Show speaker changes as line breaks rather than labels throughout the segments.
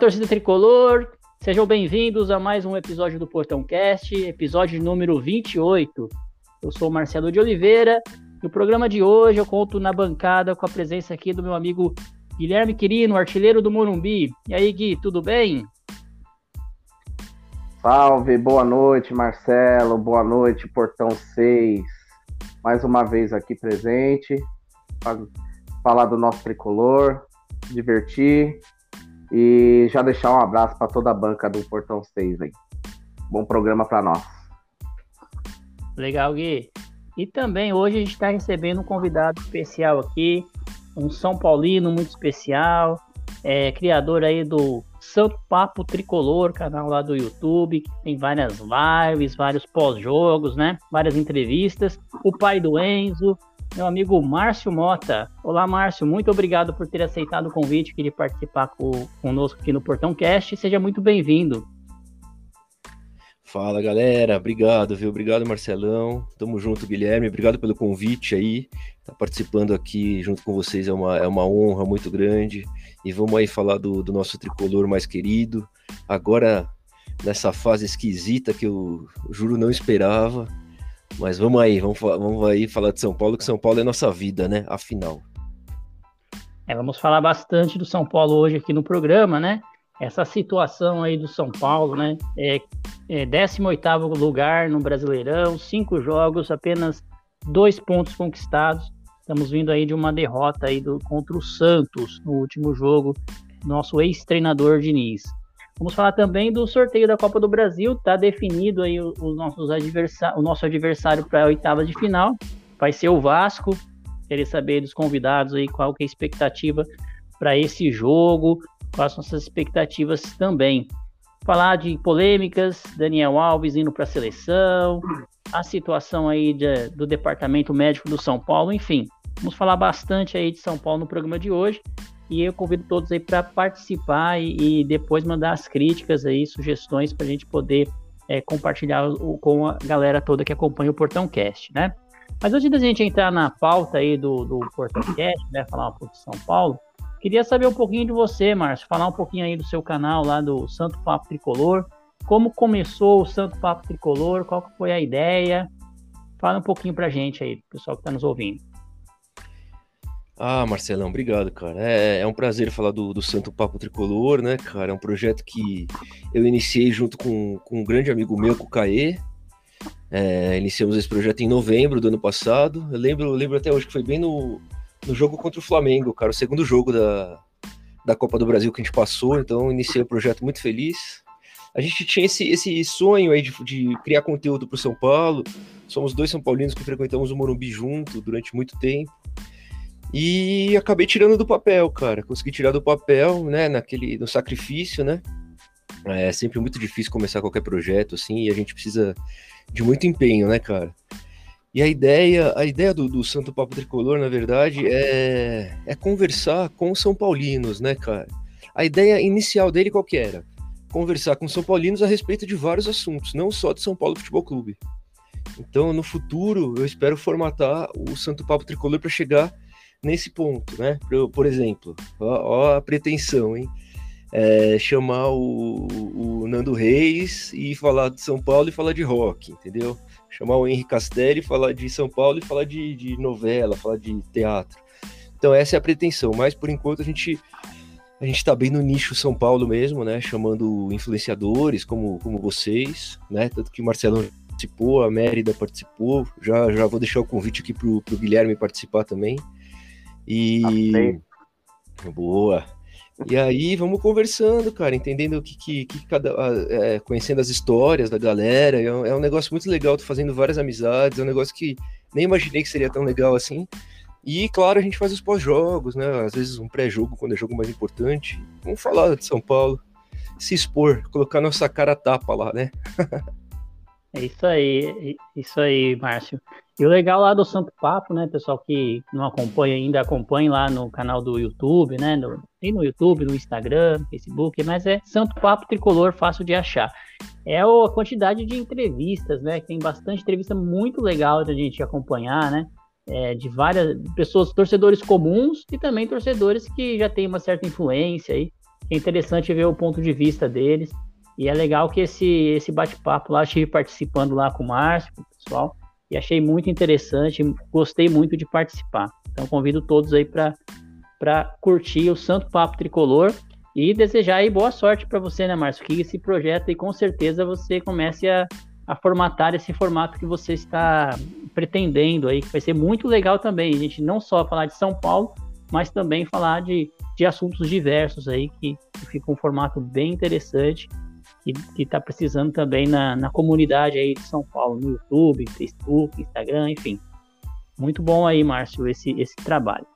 torcida
tricolor. Sejam bem-vindos a mais um episódio do Portão Cast, episódio número 28. Eu sou o Marcelo de Oliveira e o programa de hoje eu conto na bancada com a presença aqui do meu amigo Guilherme Quirino, artilheiro do Morumbi. E aí, Gui, tudo bem?
Salve, boa noite, Marcelo, boa noite, Portão 6. Mais uma vez aqui presente, falar do nosso tricolor, divertir e já deixar um abraço para toda a banca do Portão 6 aí. Bom programa para nós.
Legal, Gui. E também hoje a gente está recebendo um convidado especial aqui, um São Paulino muito especial, é, criador aí do Santo Papo Tricolor, canal lá do YouTube, que tem várias lives, vários pós-jogos, né? Várias entrevistas. O pai do Enzo, meu amigo Márcio Mota. Olá, Márcio, muito obrigado por ter aceitado o convite de participar com, conosco aqui no Portão Cast. Seja muito bem-vindo.
Fala, galera. Obrigado, viu? Obrigado, Marcelão. Tamo junto, Guilherme. Obrigado pelo convite aí. Tá participando aqui junto com vocês é uma, é uma honra muito grande. E vamos aí falar do, do nosso tricolor mais querido. Agora, nessa fase esquisita que eu juro não esperava. Mas vamos aí, vamos, vamos aí falar de São Paulo, que São Paulo é nossa vida, né? Afinal.
É, vamos falar bastante do São Paulo hoje aqui no programa, né? Essa situação aí do São Paulo, né? É, é 18 lugar no Brasileirão, cinco jogos, apenas dois pontos conquistados. Estamos vindo aí de uma derrota aí do, contra o Santos no último jogo, nosso ex-treinador Diniz. Vamos falar também do sorteio da Copa do Brasil. Está definido aí os nossos o nosso adversário para a oitava de final. Vai ser o Vasco. Queria saber dos convidados aí qual que é a expectativa para esse jogo, quais são essas expectativas também. Falar de polêmicas, Daniel Alves indo para a seleção, a situação aí de, do departamento médico do São Paulo, enfim. Vamos falar bastante aí de São Paulo no programa de hoje. E eu convido todos aí para participar e, e, depois mandar as críticas aí, sugestões para a gente poder é, compartilhar o, com a galera toda que acompanha o Portão Cast, né? Mas antes da gente entrar na pauta aí do, do Portão Cast, né, falar um pouco de São Paulo, queria saber um pouquinho de você, Márcio, falar um pouquinho aí do seu canal lá do Santo Papo Tricolor, como começou o Santo Papo Tricolor, qual foi a ideia, fala um pouquinho pra gente aí, pessoal que está nos ouvindo.
Ah, Marcelão, obrigado, cara. É, é um prazer falar do, do, Santo Papo Tricolor, né, cara? É um projeto que eu iniciei junto com, com um grande amigo meu, com o Caê. É, iniciamos esse projeto em novembro do ano passado. Eu lembro, lembro até hoje que foi bem no, no jogo contra o Flamengo, cara, o segundo jogo da, da Copa do Brasil que a gente passou. Então, iniciei o projeto muito feliz. A gente tinha esse, esse sonho aí de, de criar conteúdo para o São Paulo. Somos dois São Paulinos que frequentamos o Morumbi junto durante muito tempo. E acabei tirando do papel, cara. Consegui tirar do papel, né? Naquele, no sacrifício, né? É sempre muito difícil começar qualquer projeto, assim, e a gente precisa de muito empenho, né, cara? E a ideia, a ideia do, do Santo Papo Tricolor, na verdade, é, é conversar com os São Paulinos, né, cara? A ideia inicial dele qual que era? Conversar com os São Paulinos a respeito de vários assuntos, não só de São Paulo Futebol Clube. Então, no futuro, eu espero formatar o Santo Papo Tricolor para chegar nesse ponto, né? Por, por exemplo, ó, ó, a pretensão, hein? É, chamar o, o, Nando Reis e falar de São Paulo e falar de rock, entendeu? Chamar o Henrique Castelli e falar de São Paulo e falar de, de novela, falar de teatro. Então essa é a pretensão, mas por enquanto a gente a gente está bem no nicho São Paulo mesmo, né? Chamando influenciadores como, como vocês, né? Tanto que o Marcelo participou, a Mérida participou. Já, já vou deixar o convite aqui pro, pro Guilherme participar também. E. Boa. E aí vamos conversando, cara, entendendo o que, que, que cada. É, conhecendo as histórias da galera. É um, é um, negócio muito legal, tô fazendo várias amizades, é um negócio que nem imaginei que seria tão legal assim. E claro, a gente faz os pós-jogos, né? Às vezes um pré-jogo quando é jogo mais importante. Vamos falar de São Paulo, se expor, colocar nossa cara tapa lá, né?
É isso aí, é isso aí, Márcio. E o legal lá do Santo Papo, né, pessoal que não acompanha ainda, acompanhe lá no canal do YouTube, né, no, tem no YouTube, no Instagram, Facebook, mas é Santo Papo Tricolor, fácil de achar. É a quantidade de entrevistas, né, tem bastante entrevista muito legal da gente acompanhar, né, é, de várias pessoas, torcedores comuns e também torcedores que já têm uma certa influência aí. É interessante ver o ponto de vista deles. E é legal que esse, esse bate-papo lá, estive participando lá com o Márcio, com o pessoal, e achei muito interessante, gostei muito de participar. Então convido todos aí para curtir o Santo Papo Tricolor e desejar aí boa sorte para você, né, Márcio? Que esse projeto aí com certeza você comece a, a formatar esse formato que você está pretendendo aí, que vai ser muito legal também. A gente não só falar de São Paulo, mas também falar de, de assuntos diversos aí, que, que fica um formato bem interessante que está precisando também na, na comunidade aí de São Paulo, no YouTube, Facebook, Instagram, enfim. Muito bom aí, Márcio, esse, esse trabalho.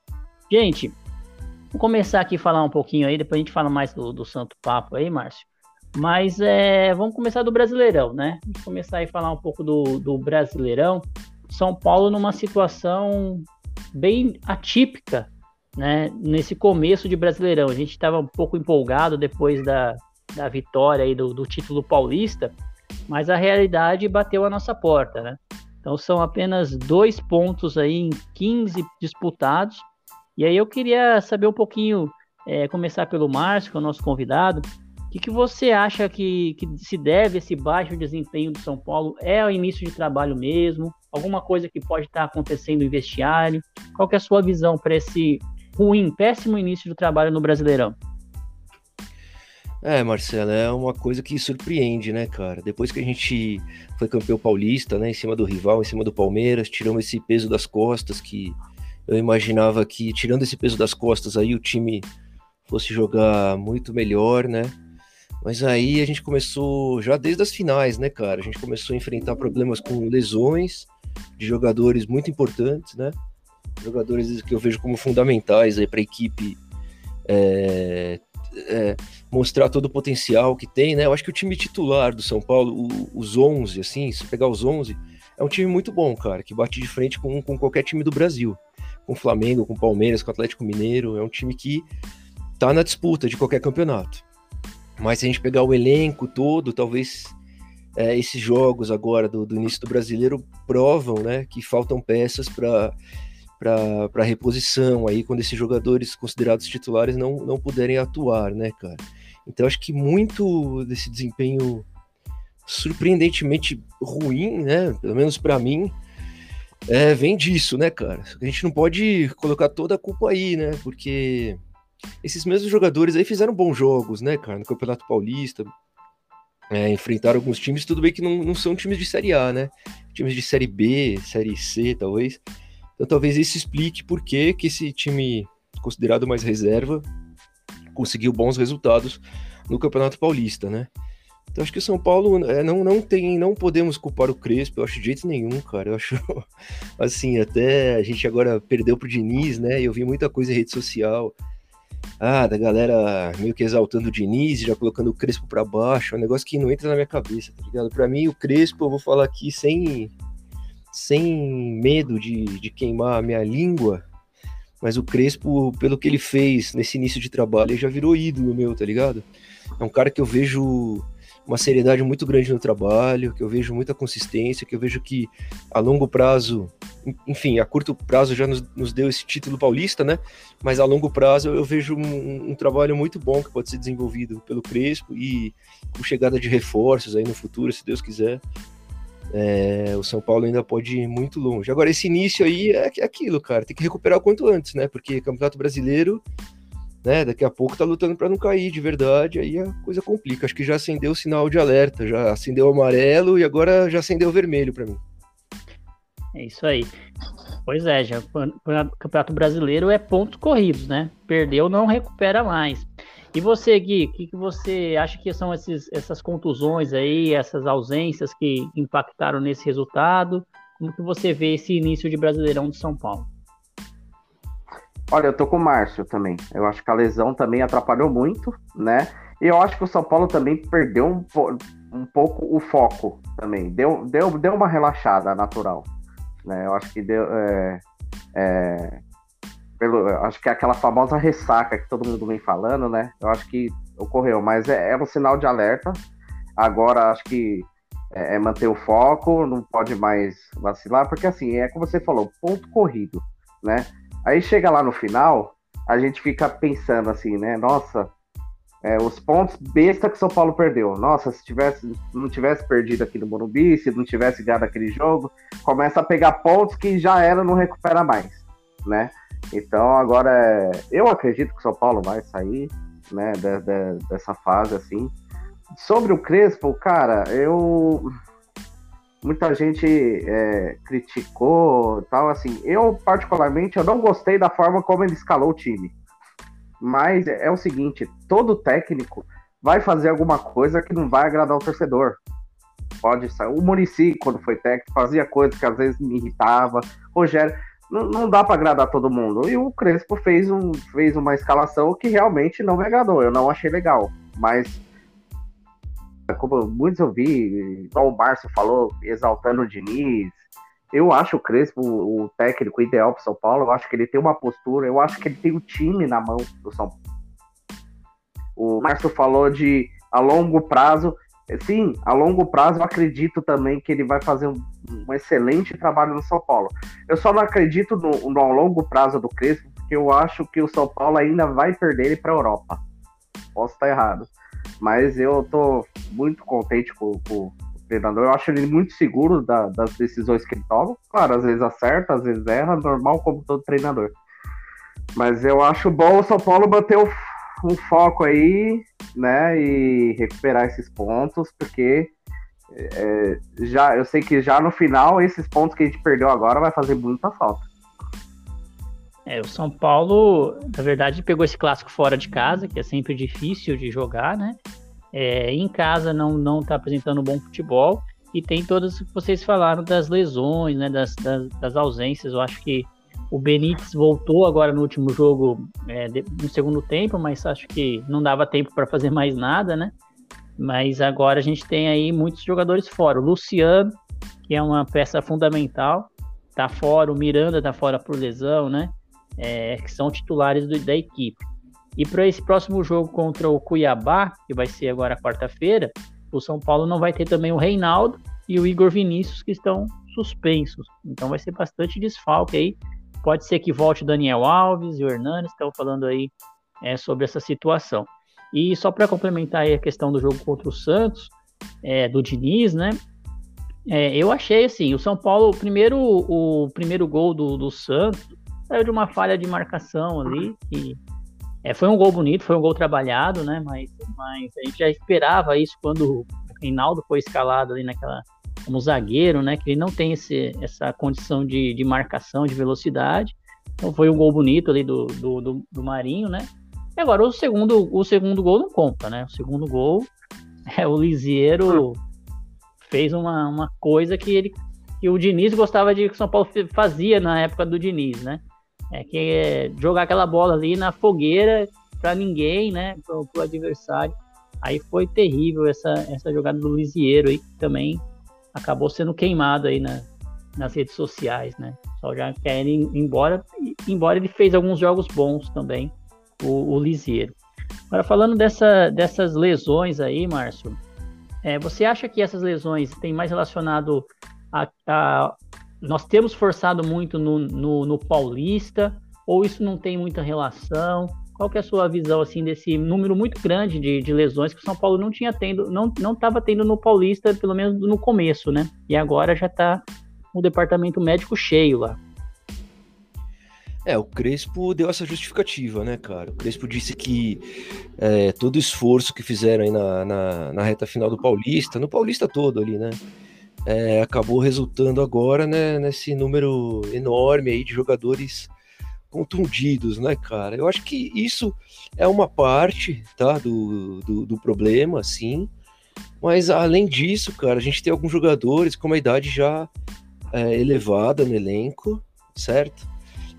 Gente, vou começar aqui a falar um pouquinho aí, depois a gente fala mais do, do Santo Papo aí, Márcio. Mas é, vamos começar do Brasileirão, né? Vamos começar aí a falar um pouco do, do Brasileirão. São Paulo numa situação bem atípica, né? Nesse começo de Brasileirão. A gente estava um pouco empolgado depois da, da vitória aí do, do título paulista, mas a realidade bateu a nossa porta, né? Então são apenas dois pontos aí em 15 disputados. E aí eu queria saber um pouquinho, é, começar pelo Márcio, que é o nosso convidado. O que, que você acha que, que se deve esse baixo desempenho do São Paulo? É o início de trabalho mesmo? Alguma coisa que pode estar acontecendo no vestiário? Qual é a sua visão para esse ruim, péssimo início do trabalho no Brasileirão?
É, Marcelo, é uma coisa que surpreende, né, cara? Depois que a gente foi campeão paulista, né, em cima do rival, em cima do Palmeiras, tiramos esse peso das costas que eu imaginava que tirando esse peso das costas aí o time fosse jogar muito melhor, né? Mas aí a gente começou já desde as finais, né, cara? A gente começou a enfrentar problemas com lesões de jogadores muito importantes, né? Jogadores que eu vejo como fundamentais aí para a equipe é, é, mostrar todo o potencial que tem, né? Eu acho que o time titular do São Paulo, o, os 11, assim, se pegar os 11, é um time muito bom, cara, que bate de frente com, com qualquer time do Brasil. Com o Flamengo, com o Palmeiras, com o Atlético Mineiro. É um time que tá na disputa de qualquer campeonato. Mas se a gente pegar o elenco todo, talvez é, esses jogos agora do, do, início do brasileiro provam né, que faltam peças para para reposição aí quando esses jogadores considerados titulares não, não puderem atuar, né, cara? Então acho que muito desse desempenho surpreendentemente ruim, né, pelo menos para mim, é, vem disso, né, cara? A gente não pode colocar toda a culpa aí, né? Porque esses mesmos jogadores aí fizeram bons jogos, né, cara, no Campeonato Paulista. É, enfrentaram alguns times, tudo bem que não, não são times de Série A, né? Times de Série B, Série C, talvez. Então talvez isso explique por que, que esse time considerado mais reserva conseguiu bons resultados no Campeonato Paulista, né? Então acho que o São Paulo é, não, não tem, não podemos culpar o Crespo, eu acho de jeito nenhum, cara. Eu acho assim, até a gente agora perdeu pro Diniz, né? Eu vi muita coisa em rede social. Ah, da galera meio que exaltando o Diniz, já colocando o Crespo para baixo, é um negócio que não entra na minha cabeça, tá ligado? Para mim, o Crespo, eu vou falar aqui sem sem medo de, de queimar a minha língua, mas o Crespo, pelo que ele fez nesse início de trabalho, ele já virou ídolo meu, tá ligado? É um cara que eu vejo uma seriedade muito grande no trabalho, que eu vejo muita consistência, que eu vejo que a longo prazo, enfim, a curto prazo já nos, nos deu esse título paulista, né? Mas a longo prazo eu vejo um, um, trabalho muito bom que pode ser desenvolvido pelo Crespo e com chegada de reforços aí no futuro, se Deus quiser é, o São Paulo ainda pode ir muito longe. Agora, esse início aí é, é aquilo, cara, tem que recuperar o quanto antes, né? Porque Campeonato Brasileiro, né, daqui a pouco tá lutando para não cair de verdade, aí a coisa complica. Acho que já acendeu o sinal de alerta, já acendeu o amarelo e agora já acendeu o vermelho para mim.
É isso aí. Pois é, já Campeonato Brasileiro é pontos corridos, né? Perdeu, não recupera mais. E você, Gui, o que, que, você acha que são esses, essas contusões aí, essas ausências que impactaram nesse resultado? Como que você vê esse início de Brasileirão de São Paulo?
Olha, eu tô com o Márcio também. Eu acho que a lesão também atrapalhou muito, né? E eu acho que o São Paulo também perdeu um, um pouco o foco também. Deu, deu, deu uma relaxada natural. Né? Eu acho que deu. É, é, pelo, acho que é aquela famosa ressaca que todo mundo vem falando, né? Eu acho que ocorreu, mas é, é um sinal de alerta. Agora acho que é, é, manter o foco, não pode mais vacilar, porque assim, é como você falou, ponto corrido, né? Aí chega lá no final, a gente fica pensando assim, né? Nossa, é, os pontos besta que São Paulo perdeu. Nossa, se tivesse, não tivesse perdido aqui no Morumbi, se não tivesse ganhado aquele jogo, começa a pegar pontos que já era, não recupera mais, né? Então agora é, eu acredito que o São Paulo vai sair, né, de, de, dessa fase assim. Sobre o Crespo, cara, eu muita gente é, criticou tal assim. Eu particularmente eu não gostei da forma como ele escalou o time mas é o seguinte: todo técnico vai fazer alguma coisa que não vai agradar o torcedor. Pode ser. O Murici, quando foi técnico, fazia coisas que às vezes me irritava. Rogério, não, não dá para agradar todo mundo. E o Crespo fez, um, fez uma escalação que realmente não me agradou. Eu não achei legal. Mas, como muitos eu vi, igual o Márcio falou, exaltando o Diniz, eu acho o Crespo o técnico ideal para São Paulo. Eu acho que ele tem uma postura. Eu acho que ele tem o time na mão do São Paulo. O Márcio falou de a longo prazo. Sim, a longo prazo eu acredito também que ele vai fazer um, um excelente trabalho no São Paulo. Eu só não acredito no, no longo prazo do Crespo, porque eu acho que o São Paulo ainda vai perder ele para a Europa. Posso estar errado. Mas eu tô muito contente com, com, treinador. Eu acho ele muito seguro da, das decisões que ele toma. Claro, às vezes acerta, às vezes erra, normal como todo treinador. Mas eu acho bom o São Paulo manter o, o foco aí, né? E recuperar esses pontos, porque é, já eu sei que já no final, esses pontos que a gente perdeu agora vai fazer muita falta.
É, o São Paulo, na verdade, pegou esse clássico fora de casa, que é sempre difícil de jogar, né? é, em casa não não está apresentando um bom futebol e tem todas que vocês falaram das lesões, né, das, das, das, ausências. Eu acho que o Benítez voltou agora no último jogo é, no segundo tempo, mas acho que não dava tempo para fazer mais nada, né? Mas agora a gente tem aí muitos jogadores fora. O Luciano, que é uma peça fundamental, tá fora. O Miranda tá fora por lesão, né? É, que são titulares do, da equipe. E para esse próximo jogo contra o Cuiabá, que vai ser agora quarta-feira, o São Paulo não vai ter também o Reinaldo e o Igor Vinícius que estão suspensos. Então vai ser bastante desfalque aí. Pode ser que volte Daniel Alves e o Hernanes, estão falando aí é, sobre essa situação. E só para complementar a questão do jogo contra o Santos, é, do Diniz, né? É, eu achei assim, o São Paulo, o primeiro, o primeiro gol do, do Santos saiu de uma falha de marcação ali, é, foi um gol bonito, foi um gol trabalhado, né? Mas, mas a gente já esperava isso quando o Reinaldo foi escalado ali naquela como zagueiro, né? Que ele não tem esse, essa condição de, de marcação, de velocidade. Então foi um gol bonito ali do, do, do, do Marinho, né? E agora o segundo, o segundo gol não conta, né? O segundo gol é o Lisieiro fez uma, uma coisa que ele que o Diniz gostava de que o São Paulo fazia na época do Diniz, né? É que é jogar aquela bola ali na fogueira para ninguém, né? Pro, pro adversário. Aí foi terrível essa, essa jogada do Lisieiro aí, que também acabou sendo queimado aí na, nas redes sociais, né? Só já quer ir embora, embora ele fez alguns jogos bons também, o, o Lisieiro. Agora, falando dessa, dessas lesões aí, Márcio, é, você acha que essas lesões têm mais relacionado a, a, nós temos forçado muito no, no, no, Paulista, ou isso não tem muita relação? Qual que é a sua visão assim desse número muito grande de, de lesões que o São Paulo não tinha tendo, não não estava tendo no Paulista, pelo menos no começo, né? E agora já está o departamento médico cheio lá.
É, o Crespo deu essa justificativa, né, cara? O Crespo disse que é, todo o esforço que fizeram aí na, na, na, reta final do Paulista, no Paulista todo ali, né? é, acabou resultando agora né, nesse número enorme aí de jogadores contundidos, né, cara? Eu acho que isso é uma parte, tá, do, do, do problema, sim. Mas além disso, cara, a gente tem alguns jogadores com uma idade já é, elevada no elenco, certo?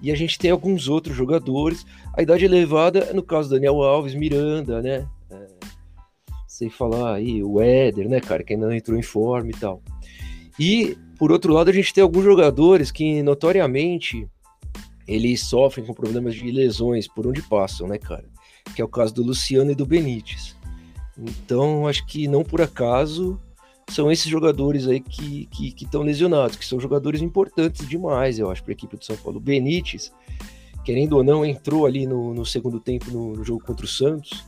E a gente tem alguns outros jogadores, a idade elevada, no caso Daniel Alves, Miranda, né? É, sem falar aí o Éder, né, cara, que ainda não entrou em forma e tal. E, por outro lado, a gente tem alguns jogadores que, notoriamente, eles sofrem com problemas de lesões por onde passam, né, cara? Que é o caso do Luciano e do Benítez. Então, acho que não por acaso são esses jogadores aí que estão lesionados, que são jogadores importantes demais, eu acho, para a equipe do São Paulo. O Benítez, querendo ou não, entrou ali no, no segundo tempo no, no, jogo contra o Santos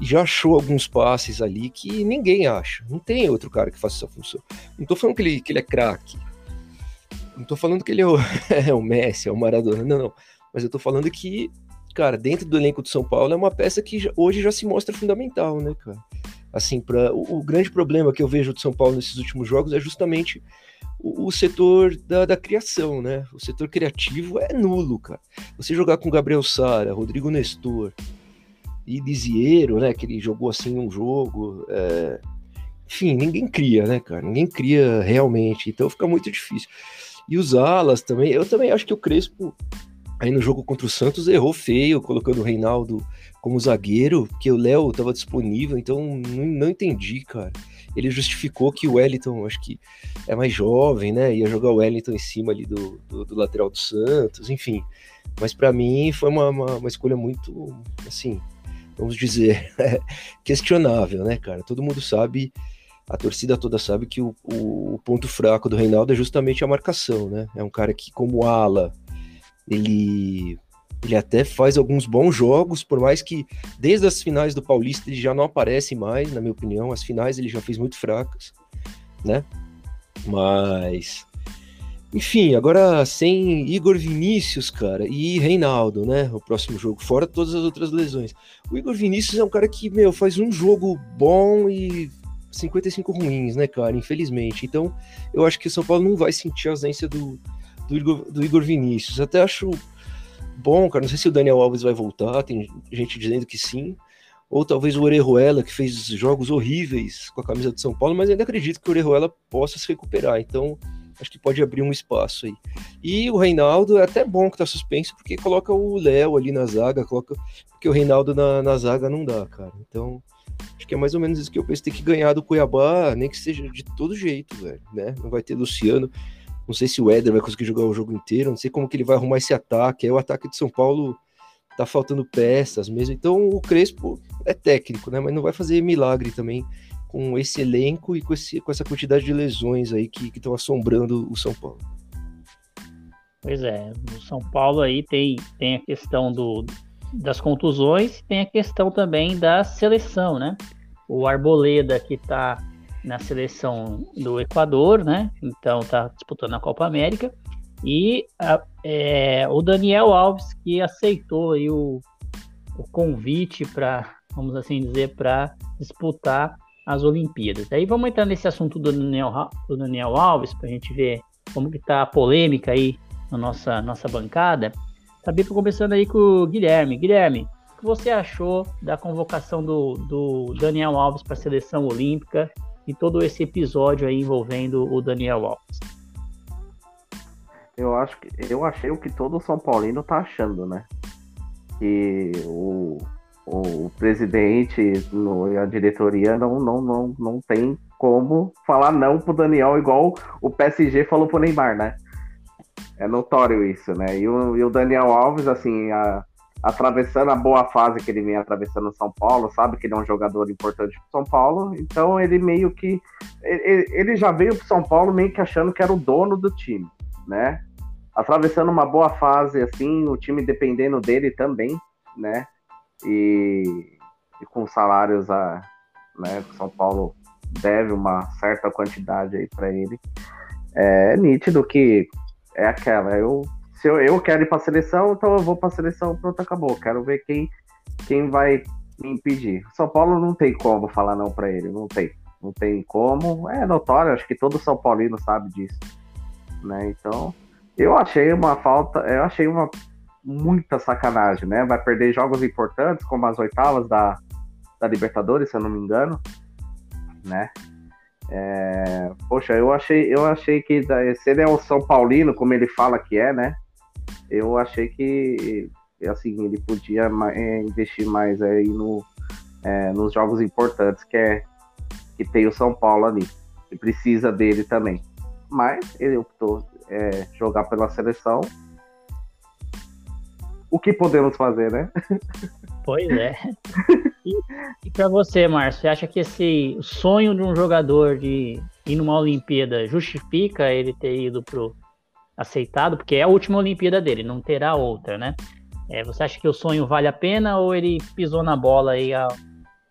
e já achou alguns passes ali que ninguém acha. Não tem outro cara que faça essa função. Não tô falando que ele, que ele é craque. Não tô falando que ele é o, é o Messi, é o Maradona. Não, não. Mas eu tô falando que, cara, dentro do elenco do São Paulo é uma peça que hoje já se mostra fundamental, né, cara? Assim, para o, o, grande problema que eu vejo do São Paulo nesses últimos jogos é justamente o, o, setor da, da criação, né? O setor criativo é nulo, cara. Você jogar com Gabriel Sara, Rodrigo Nestor e Disiero, né? Que ele jogou assim um jogo. É... Enfim, ninguém cria, né, cara? Ninguém cria realmente. Então fica muito difícil. E os alas também. Eu também acho que o Crespo aí no jogo contra o Santos errou feio, colocando o Reinaldo como zagueiro, que o Léo estava disponível, então não, não, entendi, cara. Ele justificou que o Wellington, acho que é mais jovem, né? Ia jogar o Wellington em cima ali do, do, do lateral do Santos, enfim. Mas para mim foi uma, uma, uma, escolha muito, assim, vamos dizer, questionável, né, cara? Todo mundo sabe, a torcida toda sabe que o, o, ponto fraco do Reinaldo é justamente a marcação, né? É um cara que, como ala, ele ele até faz alguns bons jogos, por mais que desde as finais do Paulista ele já não aparece mais, na minha opinião. As finais ele já fez muito fracas, né? Mas. Enfim, agora sem Igor Vinícius, cara, e Reinaldo, né? O próximo jogo, fora todas as outras lesões. O Igor Vinícius é um cara que, meu, faz um jogo bom e 55 ruins, né, cara? Infelizmente. Então, eu acho que o São Paulo não vai sentir a ausência do, do Igor, do Igor Vinícius. Até acho bom, cara. Não sei se o Daniel Alves vai voltar, tem gente dizendo que sim. Ou talvez o Orejuela, que fez jogos horríveis com a camisa de São Paulo, mas ainda acredito que o Orejuela possa se recuperar. Então, acho que pode abrir um espaço aí. E o Reinaldo é até bom que tá suspenso, porque coloca o Léo ali na zaga, coloca. Porque o Reinaldo na, na zaga não dá, cara. Então, acho que é mais ou menos isso que eu penso. Tem que ganhar do Cuiabá, nem que seja de todo jeito, velho, né? Não vai ter Luciano. Não sei se o Éder vai conseguir jogar o jogo inteiro, não sei como que ele vai arrumar esse ataque. Aí o ataque de São Paulo tá faltando peças mesmo. Então o Crespo é técnico, né? Mas não vai fazer milagre também com esse elenco e com, esse, com essa quantidade de lesões aí que estão assombrando o São Paulo.
Pois é, o São Paulo aí tem, tem a questão do, das contusões, tem a questão também da seleção, né? O Arboleda que tá na seleção do Equador, né? Então tá disputando a Copa América. E a, é, o Daniel Alves que aceitou aí o, o convite para, vamos assim dizer, para disputar as Olimpíadas. Aí vamos entrar nesse assunto do Daniel, do Daniel Alves para a gente ver como que tá a polêmica aí na nossa nossa bancada. Sabia que começando aí com o Guilherme. Guilherme, o que você achou da convocação do, do Daniel Alves para a seleção olímpica e todo esse episódio aí envolvendo o Daniel Alves?
Eu acho que eu achei o que todo São Paulino tá achando, né? Que o, o presidente e a diretoria não, não, não, não tem como falar não pro Daniel igual o PSG falou pro Neymar, né? É notório isso, né? E o, e o Daniel Alves, assim, a, atravessando a boa fase que ele vem atravessando no São Paulo, sabe que ele é um jogador importante para São Paulo, então ele meio que ele, ele já veio para São Paulo meio que achando que era o dono do time, né? Atravessando uma boa fase assim, o time dependendo dele também, né? E, e com salários a, né, São Paulo deve uma certa quantidade aí para ele. É nítido que é aquela, eu se eu, eu quero ir para seleção, então eu vou para seleção, pronto, acabou. Quero ver quem, quem vai me impedir. São Paulo não tem como falar não para ele, não tem. Não tem como. É notório, acho que todo São Paulino sabe disso. Né? Então, eu achei uma falta, eu achei uma muita sacanagem, né? Vai perder jogos importantes, como as oitavas da, da Libertadores, se eu não me engano, né? É, poxa, eu achei, eu achei que se ele é o São Paulino, como ele fala que é, né? eu achei que assim ele podia é, investir mais aí no, é, nos jogos importantes, que é que tem o São Paulo ali, e precisa dele também. Mas ele optou é, jogar pela seleção. O que podemos fazer, né?
Pois é. E, e para você, Márcio, você acha que esse sonho de um jogador de ir numa Olimpíada justifica ele ter ido pro aceitado? Porque é a última Olimpíada dele, não terá outra, né? É, você acha que o sonho vale a pena ou ele pisou na bola aí ao,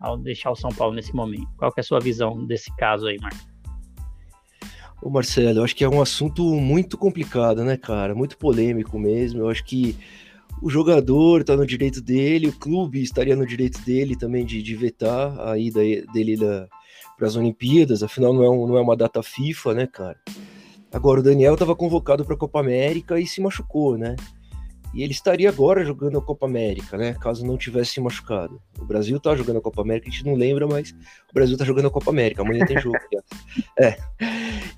ao deixar o São Paulo nesse momento? Qual é a sua visão desse caso aí, Márcio?
Ô Marcelo, eu acho que é um assunto muito complicado, né, cara? Muito polêmico mesmo. Eu acho que o jogador está no direito dele, o clube estaria no direito dele também de, de vetar a ida dele para as Olimpíadas, afinal não é, um, não é uma data FIFA, né, cara? Agora, o Daniel estava convocado para a Copa América e se machucou, né? E ele estaria agora jogando a Copa América, né? Caso não tivesse se machucado. O Brasil tá jogando a Copa América, a gente não lembra, mas o Brasil tá jogando a Copa América. Amanhã tem jogo. é.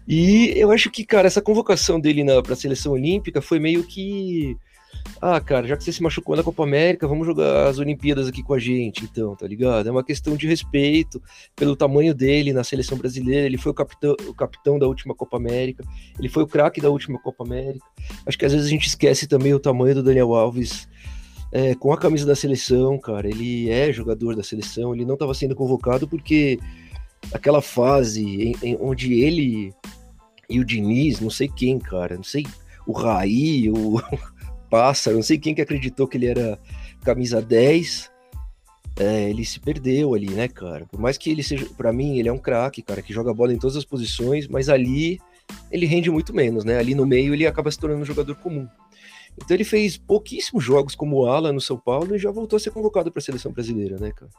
E eu acho que, cara, essa convocação dele para a seleção olímpica foi meio que ah, cara, já que você se machucou na Copa América, vamos jogar as Olimpíadas aqui com a gente, então, tá ligado? É uma questão de respeito pelo tamanho dele na seleção brasileira. Ele foi o capitão, o capitão da última Copa América, ele foi o craque da última Copa América. Acho que às vezes a gente esquece também o tamanho do Daniel Alves é, com a camisa da seleção, cara. Ele é jogador da seleção, ele não estava sendo convocado porque aquela fase em, em, onde ele e o Diniz, não sei quem, cara, não sei, o Raí, o pássaro, não sei quem que acreditou que ele era camisa 10. É, ele se perdeu ali, né, cara? Por mais que ele seja, para mim, ele é um craque, cara, que joga bola em todas as posições, mas ali ele rende muito menos, né? Ali no meio ele acaba se tornando um jogador comum. Então ele fez pouquíssimos jogos como ala no São Paulo e já voltou a ser convocado para a seleção brasileira, né, cara?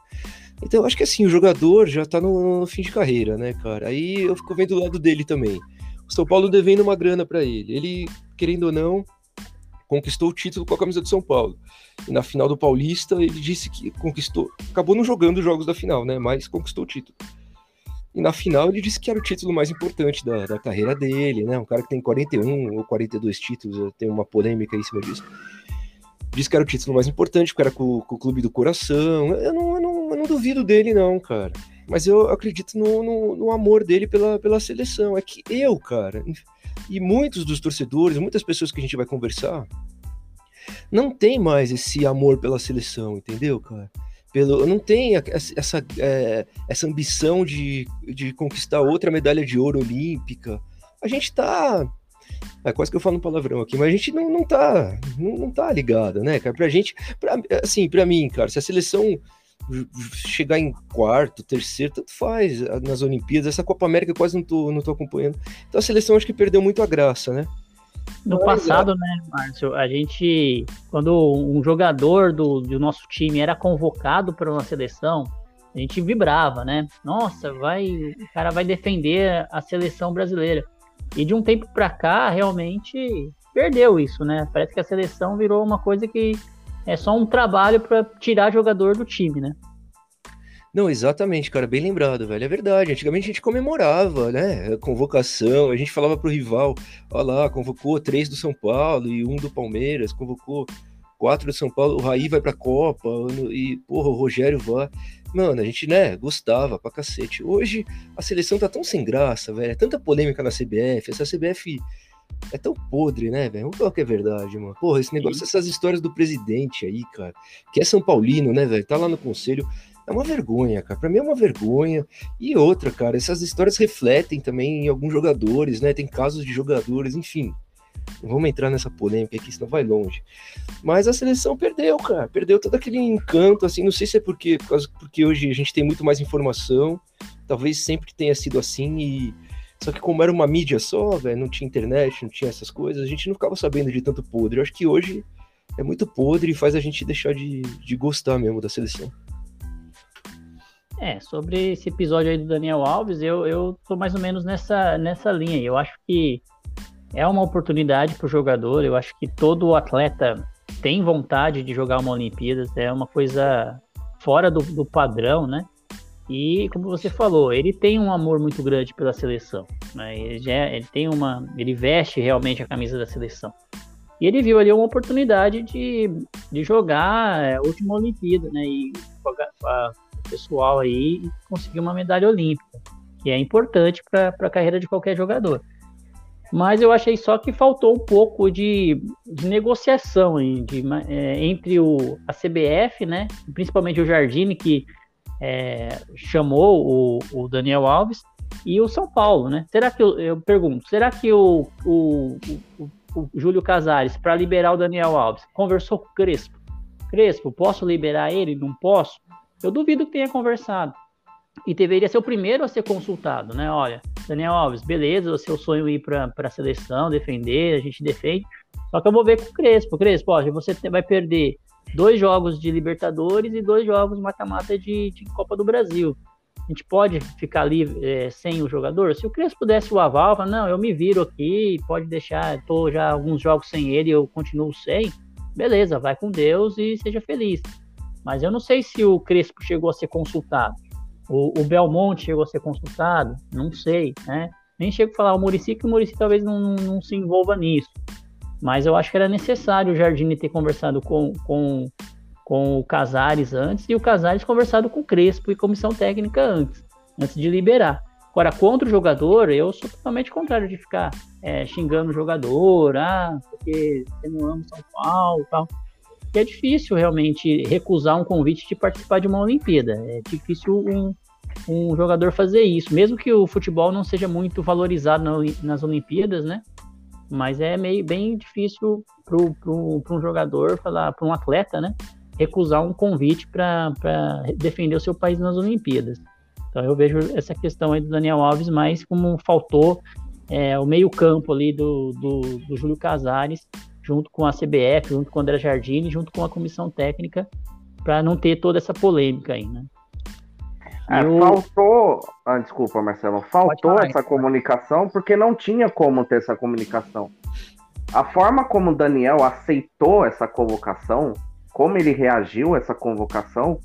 Então acho que assim, o jogador já tá no, no, fim de carreira, né, cara? Aí eu fico vendo o lado dele também. O São Paulo devendo uma grana para ele. Ele, querendo ou não, conquistou o título com a camisa do São Paulo. E na final do Paulista, ele disse que conquistou, acabou não jogando os jogos da final, né? Mas conquistou o título. E na final ele disse que era o título mais importante da, da carreira dele, né? Um cara que tem 41 ou 42 títulos, tem uma polêmica em cima disso. Disse que era o título mais importante, porque era com, com o clube do coração. Eu não, eu não, eu não duvido dele, não, cara. Mas eu acredito no, no, no amor dele pela, pela seleção. É que eu, cara, e muitos dos torcedores, muitas pessoas que a gente vai conversar, não tem mais esse amor pela seleção, entendeu, cara? Pelo, não tem essa, é, essa ambição de, de conquistar outra medalha de ouro olímpica. A gente tá. É quase que eu falo um palavrão aqui, mas a gente não, não tá. Não, não tá ligado, né, cara? Pra gente. Pra, assim, pra mim, cara, se a seleção chegar em quarto, terceiro, tanto faz nas Olimpíadas. Essa Copa América eu quase não tô, não tô acompanhando. Então a seleção acho que perdeu muito a graça, né?
No passado, né, Márcio, a gente, quando um jogador do, do nosso time era convocado para uma seleção, a gente vibrava, né? Nossa, vai, o cara vai defender a seleção brasileira. E de um tempo para cá, realmente perdeu isso, né? Parece que a seleção virou uma coisa que é só um trabalho para tirar jogador do time, né?
Não, exatamente, cara, bem lembrado, velho. É verdade. Antigamente a gente comemorava, né? A convocação, a gente falava pro rival, olha lá, convocou três do São Paulo e um do Palmeiras, convocou quatro do São Paulo, o Raí vai pra Copa, e, porra, o Rogério vai. Mano, a gente, né, gostava pra cacete. Hoje a seleção tá tão sem graça, velho. É tanta polêmica na CBF, essa CBF é tão podre, né, velho? Vamos falar que é verdade, mano. Porra, esse negócio, essas histórias do presidente aí, cara, que é São Paulino, né, velho? Tá lá no conselho. É uma vergonha, cara. Pra mim é uma vergonha. E outra, cara, essas histórias refletem também em alguns jogadores, né? Tem casos de jogadores, enfim. Não vamos entrar nessa polêmica aqui, senão vai longe. Mas a seleção perdeu, cara. Perdeu todo aquele encanto, assim. Não sei se é porque, porque hoje a gente tem muito mais informação. Talvez sempre tenha sido assim e só que como era uma mídia só, velho, não tinha internet, não tinha essas coisas, a gente não ficava sabendo de tanto podre. Eu acho que hoje é muito podre e faz a gente deixar de, de gostar mesmo da seleção.
É, sobre esse episódio aí do Daniel Alves, eu, eu tô mais ou menos nessa, nessa linha. Eu acho que é uma oportunidade para o jogador. Eu acho que todo atleta tem vontade de jogar uma Olimpíadas. É uma coisa fora do, do padrão, né? E como você falou, ele tem um amor muito grande pela seleção. Né? Ele, já, é, ele tem uma, ele veste realmente a camisa da seleção. E ele viu ali uma oportunidade de, de jogar é, a última Olimpíada, né? E jogar o pessoal aí conseguir uma medalha olímpica. que é importante para a carreira de qualquer jogador. Mas eu achei só que faltou um pouco de, de negociação de, é, entre o, a CBF, né, principalmente o Jardine, que é, chamou o, o, Daniel Alves, e o São Paulo. Né? Será que, eu, eu pergunto, será que o, o, o, Júlio Casares, para liberar o Daniel Alves, conversou com o Crespo? Crespo, posso liberar ele? Não posso? Eu duvido que tenha conversado e deveria ser o primeiro a ser consultado, né? Olha, Daniel Alves, beleza, o seu sonho é ir para a seleção, defender, a gente defende. Só que eu vou ver com o Crespo. Crespo, você vai perder dois jogos de Libertadores e dois jogos mata-mata de, de, Copa do Brasil. A gente pode ficar ali é, sem o jogador? Se o Crespo desse o aval, fala, não, eu me viro aqui, pode deixar, estou já alguns jogos sem ele, eu continuo sem. Beleza, vai com Deus e seja feliz. Mas eu não sei se o Crespo chegou a ser consultado. O, o Belmonte chegou a ser consultado? Não sei, né? Nem chego a falar o Murici, que o Murici talvez não, não, não, se envolva nisso. Mas eu acho que era necessário o Jardine ter conversado com, com, com o Casares antes e o Casares conversado com o Crespo e comissão técnica antes, antes de liberar. Agora, contra o jogador, eu sou totalmente contrário de ficar é, xingando o jogador, ah, porque você não ama São Paulo e tal que é difícil realmente recusar um convite de participar de uma Olimpíada. É difícil um, um jogador fazer isso, mesmo que o futebol não seja muito valorizado nas Olimpíadas, né? Mas é meio bem difícil para um jogador falar, para um atleta, né? Recusar um convite para defender o seu país nas Olimpíadas. Então eu vejo essa questão aí do Daniel Alves mais como faltou é, o meio campo ali do, do, do Júlio Casares junto com a CBF, junto com o André Jardine, junto com a comissão técnica, para não ter toda essa polêmica aí, né?
É. Faltou, ah, desculpa, Marcelo, faltou essa comunicação porque não tinha como ter essa comunicação. A forma como o Daniel aceitou essa convocação, como ele reagiu a essa convocação,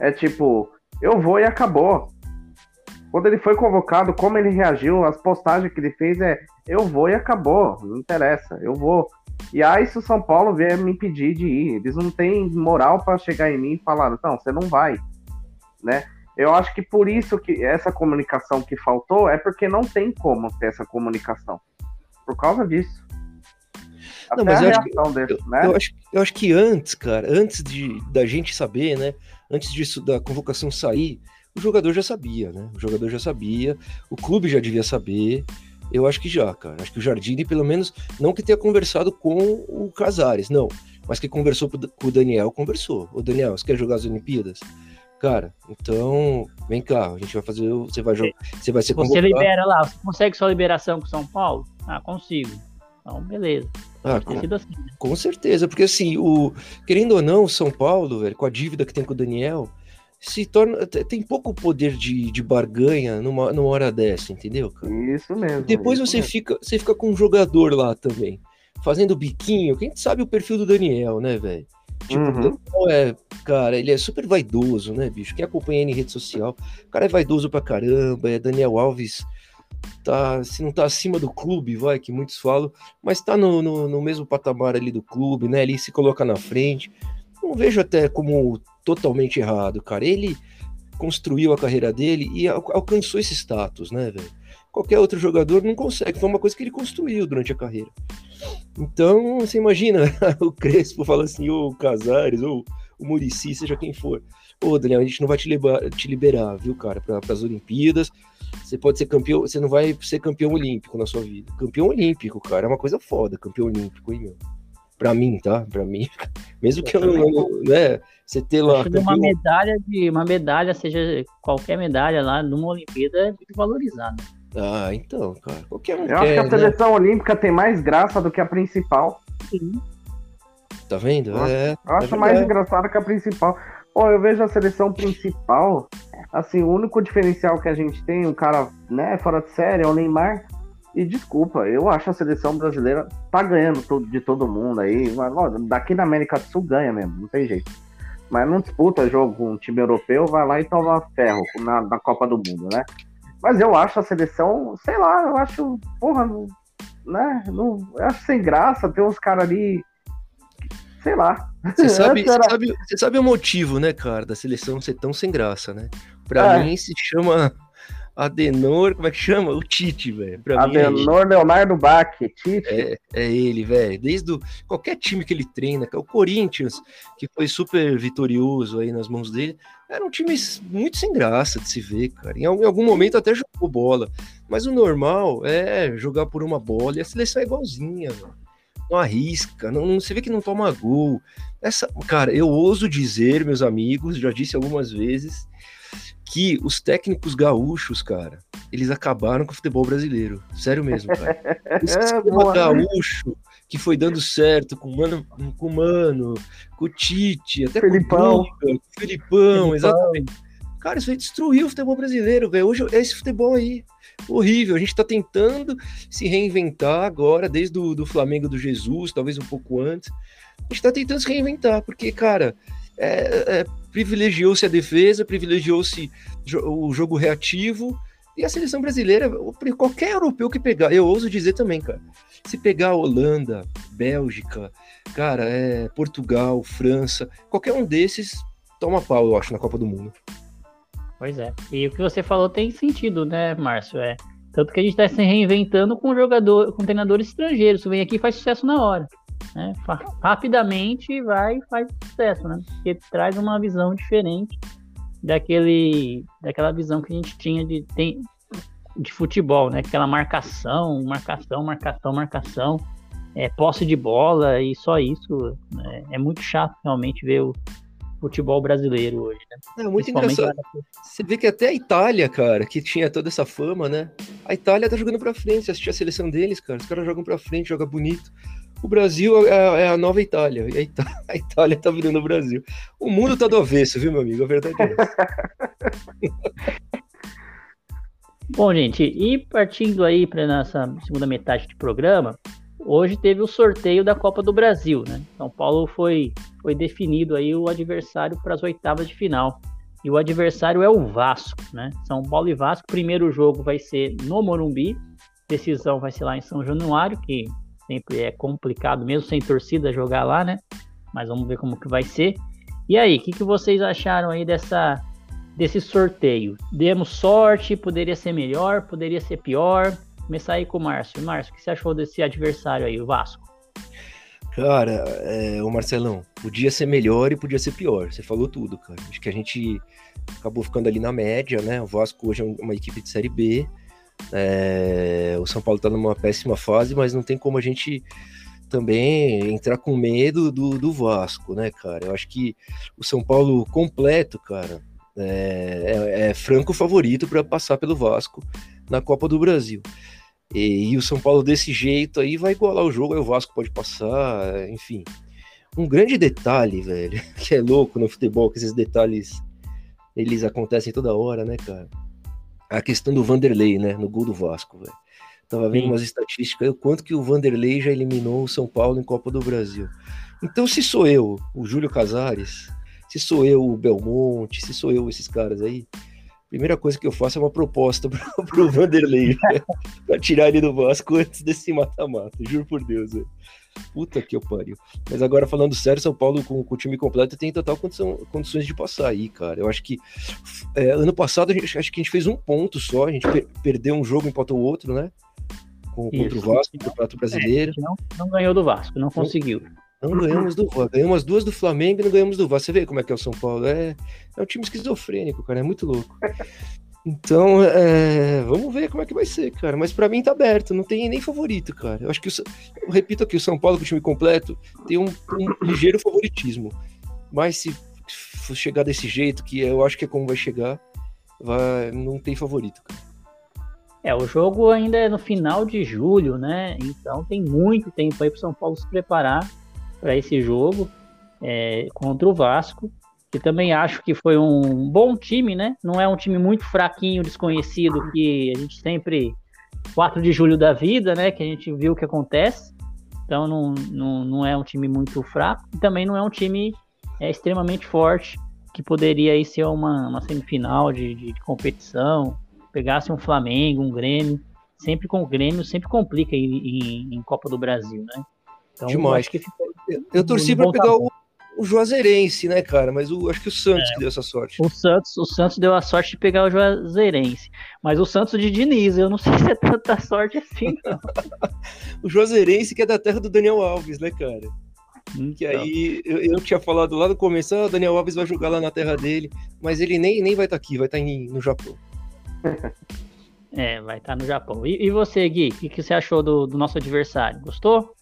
é tipo, eu vou e acabou. Quando ele foi convocado, como ele reagiu, as postagens que ele fez é eu vou e acabou, não interessa, eu vou. E aí, se o São Paulo vier me impedir de ir, eles não têm moral para chegar em mim e falar, não, você não vai, né? Eu acho que por isso que essa comunicação que faltou é porque não tem como ter essa comunicação. Por causa disso.
Não, mas eu acho, que, desse, eu, né? eu, acho, eu acho que antes, cara, antes de da gente saber, né? Antes disso da convocação sair, o jogador já sabia, né? O jogador já sabia, o clube já devia saber. Eu acho que já, cara. Acho que o Jardine, pelo menos, não que tenha conversado com o Casares, não. Mas que conversou com o Daniel, conversou. O Daniel, você quer jogar as Olimpíadas? Cara, então, vem cá, a gente vai fazer. Você vai jogar. Você vai ser
Você libera lá, você consegue sua liberação com São Paulo? Ah, consigo. Então, beleza.
Ah, com, assim, né? com certeza, porque assim, o, querendo ou não, o São Paulo, velho, com a dívida que tem com o Daniel, se torna. tem pouco poder de, de barganha numa, numa hora dessa, entendeu, cara?
Isso mesmo.
Depois
isso
você,
mesmo.
Fica, você fica com um jogador lá também, fazendo biquinho. Quem sabe o perfil do Daniel, né, velho? Tipo, uhum. é, cara, ele é super vaidoso, né, bicho? Quem acompanha ele em rede social, o cara é vaidoso pra caramba, é Daniel Alves tá, se não tá acima do clube, vai, que muitos falam, mas tá no, no, no mesmo patamar ali do clube, né? Ele se coloca na frente. Não vejo até como totalmente errado, cara. Ele construiu a carreira dele e alcançou esse status, né, velho? Qualquer outro jogador não consegue. Foi uma coisa que ele construiu durante a carreira. Então, você imagina o Crespo fala assim, ou o Casares, ou o Murici, seja quem for. Ô, Daniel, a gente não vai te liberar, te liberar viu, cara, para as Olimpíadas. Você pode ser campeão, você não vai ser campeão olímpico na sua vida. Campeão olímpico, cara, é uma coisa foda, campeão olímpico, hein, meu? Pra mim, tá? Pra mim. Mesmo que eu não, né? Você ter lá.
Uma medalha de uma medalha, seja qualquer medalha lá numa Olimpíada, é muito valorizada.
Ah, então, cara. Qualquer um
eu quer, acho que a né? seleção né? olímpica tem mais graça do que a principal. Sim.
Tá vendo?
Eu
é,
eu acho é mais engraçado que a principal. Pô, eu vejo a seleção principal, assim, o único diferencial que a gente tem, um cara, né, fora de série, é o Neymar. E desculpa, eu acho a seleção brasileira tá ganhando tudo de todo mundo aí. Mas, ó, daqui na América do Sul ganha mesmo, não tem jeito. Mas não disputa jogo com um time europeu, vai lá e toma ferro na, na Copa do Mundo, né? Mas eu acho a seleção, sei lá, eu acho, porra, não, né? Não, eu acho sem graça ter uns caras ali. Sei lá.
Você sabe, você, sabe, você sabe o motivo, né, cara, da seleção ser tão sem graça, né? Pra é. mim se chama Adenor, como é que chama? O Tite, velho.
Adenor é Leonardo Bach, Tite.
É, é ele, velho. Desde o, qualquer time que ele treina, é o Corinthians, que foi super vitorioso aí nas mãos dele, era um time muito sem graça de se ver, cara. Em algum momento até jogou bola. Mas o normal é jogar por uma bola e a seleção é igualzinha, velho. Não arrisca, não, não, você vê que não toma gol. Essa, cara, eu ouso dizer, meus amigos, já disse algumas vezes, que os técnicos gaúchos, cara, eles acabaram com o futebol brasileiro. Sério mesmo, cara. Esse sistema gaúcho que foi dando certo com o Mano, com o, Mano, com o Tite, até
Felipão.
com o Filipão, Felipão, exatamente. Cara, isso aí destruiu o futebol brasileiro, velho. Hoje é esse futebol aí. Horrível. A gente tá tentando se reinventar agora, desde o do Flamengo do Jesus, talvez um pouco antes. A gente tá tentando se reinventar, porque, cara, é, é, privilegiou-se a defesa, privilegiou-se o jogo reativo, e a seleção brasileira, qualquer europeu que pegar, eu ouso dizer também, cara, se pegar Holanda, Bélgica, cara, é, Portugal, França, qualquer um desses toma pau, eu acho, na Copa do Mundo.
Pois é. E o que você falou tem sentido, né, Márcio? É, tanto que a gente está se reinventando com jogador, com treinadores estrangeiros. Você vem aqui e faz sucesso na hora. Né? Rapidamente vai e faz sucesso, né? Porque traz uma visão diferente daquele, daquela visão que a gente tinha de, tem, de futebol, né? Aquela marcação, marcação, marcação, marcação, é, posse de bola e só isso. Né? É muito chato realmente ver o futebol brasileiro hoje,
né? É muito engraçado. Você vê que até a Itália, cara, que tinha toda essa fama, né? A Itália tá jogando pra frente. Assistir a seleção deles, cara. Os caras jogam pra frente, jogam bonito. O Brasil é, é a nova Itália. E a Itália, a Itália tá virando o Brasil. O mundo tá do avesso, viu, meu amigo? A verdade é essa.
Bom, gente, e partindo aí para nossa segunda metade de programa, hoje teve o sorteio da Copa do Brasil, né? São Paulo foi, foi definido aí o adversário para as oitavas de final. E o adversário é o Vasco, né? São Paulo e Vasco. Primeiro jogo vai ser no Morumbi. Decisão vai ser lá em São Januário, que sempre é complicado, mesmo sem torcida, jogar lá, né? Mas vamos ver como que vai ser. E aí, o que, que vocês acharam aí dessa, desse sorteio? Demos sorte, poderia ser melhor, poderia ser pior? Começar aí com o Márcio. Márcio, o que você achou desse adversário aí, o Vasco?
Cara, é, o Marcelão, podia ser melhor e podia ser pior. Você falou tudo, cara. Acho que a gente acabou ficando ali na média, né? O Vasco hoje é uma equipe de Série B. É, o São Paulo está numa péssima fase, mas não tem como a gente também entrar com medo do, do Vasco, né, cara? Eu acho que o São Paulo completo, cara, é, é, é franco favorito para passar pelo Vasco na Copa do Brasil. E, e, o São Paulo desse jeito aí vai igualar o jogo, aí o Vasco pode passar, enfim. Um grande detalhe, velho, que é louco no futebol, que esses detalhes eles acontecem toda hora, né, cara? A questão do Vanderlei, né, no gol do Vasco, velho. Tava vendo Sim. umas estatísticas, o quanto que o Vanderlei já eliminou o São Paulo em Copa do Brasil. Então, se sou eu, o Júlio Casares, se sou eu, o Belmonte, se sou eu, esses caras aí, primeira coisa que eu faço é uma proposta pro, pro Vanderlei, né, pra tirar ele do Vasco antes desse mata-mata, juro por Deus, velho. Puta que eu pariu. Mas agora, falando sério, São Paulo com, com o time completo tem total condição, condições de passar aí, cara. Eu acho que é, ano passado a gente, acho que a gente fez um ponto só, a gente per perdeu um jogo, empatou o outro, né? Com, contra o Vasco, no Prato Brasileiro.
É, não, não ganhou do Vasco, não conseguiu.
Não, ganhamos do Vasco. Ganhamos as duas do Flamengo e não ganhamos do Vasco. Você vê como é que é o São Paulo? É, é um time esquizofrênico, cara. É muito louco. Então, é, vamos ver como é que vai ser, cara. Mas para mim tá aberto, não tem nem favorito, cara. Eu acho que, o, eu repito aqui, o São Paulo com o time completo tem um, um ligeiro favoritismo. Mas se chegar desse jeito, que eu acho que é como vai chegar, vai, não tem favorito, cara.
É, o jogo ainda é no final de julho, né? Então tem muito tempo aí pro São Paulo se preparar para esse jogo é, contra o Vasco que também acho que foi um bom time, né? Não é um time muito fraquinho, desconhecido, que a gente sempre. 4 de julho da vida, né? Que a gente viu o que acontece. Então não, não, não é um time muito fraco. E também não é um time é, extremamente forte, que poderia aí ser uma, uma semifinal de, de, de competição. Pegasse um Flamengo, um Grêmio. Sempre com o Grêmio, sempre complica em, em, em Copa do Brasil, né?
Então, Demais. acho que. Eu, eu torci para pegar o o Juazeirense, né, cara? Mas o, acho que o Santos é, que deu essa sorte.
O Santos, o Santos deu a sorte de pegar o Juazeirense. Mas o Santos de Diniz, eu não sei se é tanta sorte assim, não.
o Juazeirense que é da terra do Daniel Alves, né, cara? Então. Que aí eu, eu, tinha falado lá no começo, ah, o Daniel Alves vai jogar lá na terra dele, mas ele nem, nem vai estar tá aqui, vai estar tá no Japão.
É, vai estar tá no Japão. E, e, você, Gui, o que, que, você achou do, do, nosso adversário? Gostou?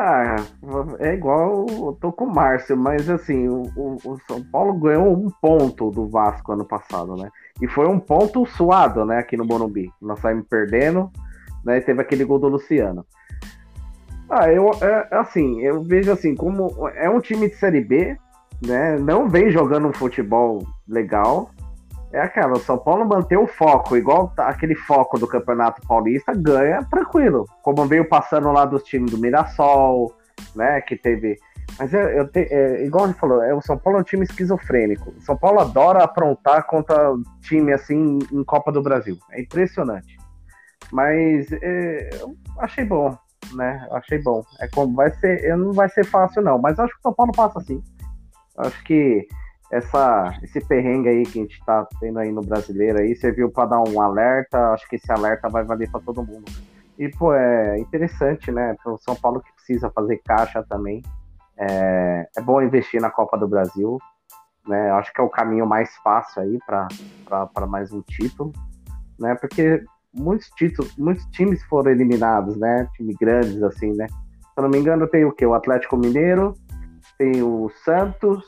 Ah, é igual eu tô com o Márcio, mas assim, o, o, São Paulo ganhou um ponto do Vasco ano passado, né? E foi um ponto suado, né, aqui no Morumbi. Nós saímos perdendo, né? E teve aquele gol do Luciano. Ah, eu é, assim, eu vejo assim, como é um time de série B, né? Não vem jogando um futebol legal, é aquela, o São Paulo manter o foco, igual tá aquele foco do Campeonato Paulista, ganha tranquilo. Como veio passando lá dos times do Mirassol, né? Que teve. Mas é, te, é, igual falou, é, o São Paulo é um time esquizofrênico. O São Paulo adora aprontar contra time assim em Copa do Brasil. É impressionante. Mas é, eu achei bom, né? Achei bom. É como vai ser, não vai ser fácil não, mas acho que o São Paulo passa assim. Acho que essa, esse perrengue aí que a gente tá tendo aí no brasileiro aí, serviu para dar um alerta, acho que esse alerta vai valer para todo mundo. E, pô, é interessante, né, para o São Paulo que precisa fazer caixa também, é, é bom investir na Copa do Brasil, né, acho que é o caminho mais fácil aí para mais um título, né, porque muitos títulos, muitos times foram eliminados, né, time grandes assim, né, se eu não me engano tem o que? O Atlético Mineiro, tem o Santos,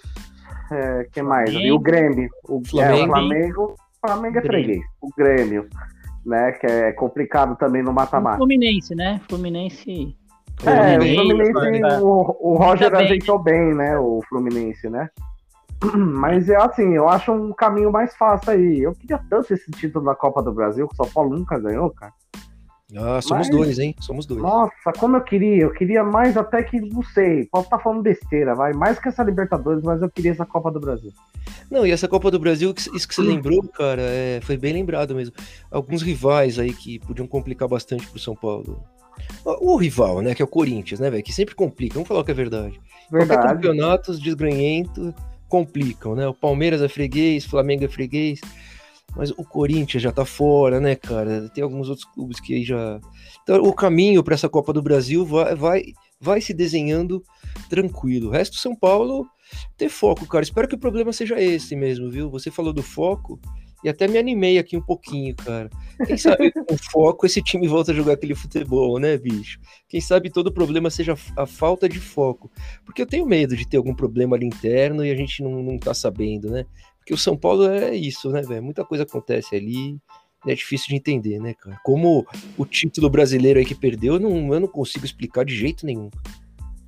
é, que mais? E o Grêmio. O Flamengo. É, o Flamengo, Flamengo é freguês. O Grêmio, né? Que é complicado também no mata-mata.
Fluminense, né? Fluminense.
É, o Fluminense, o, o Roger bem. ajeitou bem, né? O Fluminense, né? Mas é assim, eu acho um caminho mais fácil aí. Eu queria tanto esse título da Copa do Brasil, que o São Paulo nunca ganhou, cara.
Ah, somos Mas, dois, hein? Somos dois.
Nossa, como eu queria. Eu queria mais até que, não sei, posso estar tá falando besteira, vai. Mais que essa Libertadores, mas eu queria essa Copa do Brasil.
Não, e essa Copa do Brasil, isso que você lembrou, cara, é, foi bem lembrado mesmo. Alguns rivais aí que podiam complicar bastante pro São Paulo. O, o rival, né, que é o Corinthians, né, velho, que sempre complica. Vamos falar que é verdade. verdade. Qualquer campeonato desgranhento complicam, né? O Palmeiras é freguês, Flamengo é freguês. Mas o Corinthians já tá fora, né, cara? Tem alguns outros clubes que aí já. Então, o caminho para essa Copa do Brasil vai, vai, vai se desenhando tranquilo. O resto, São Paulo, ter foco, cara. Espero que o problema seja esse mesmo, viu? Você falou do foco e até me animei aqui um pouquinho, cara. Quem sabe com foco esse time volta a jogar aquele futebol, né, bicho? Quem sabe todo problema seja a falta de foco. Porque eu tenho medo de ter algum problema ali interno e a gente não, não tá sabendo, né? Porque o São Paulo é isso, né, velho? Muita coisa acontece ali. É difícil de entender, né, cara? Como o título brasileiro aí que perdeu, eu não, eu não consigo explicar de jeito nenhum.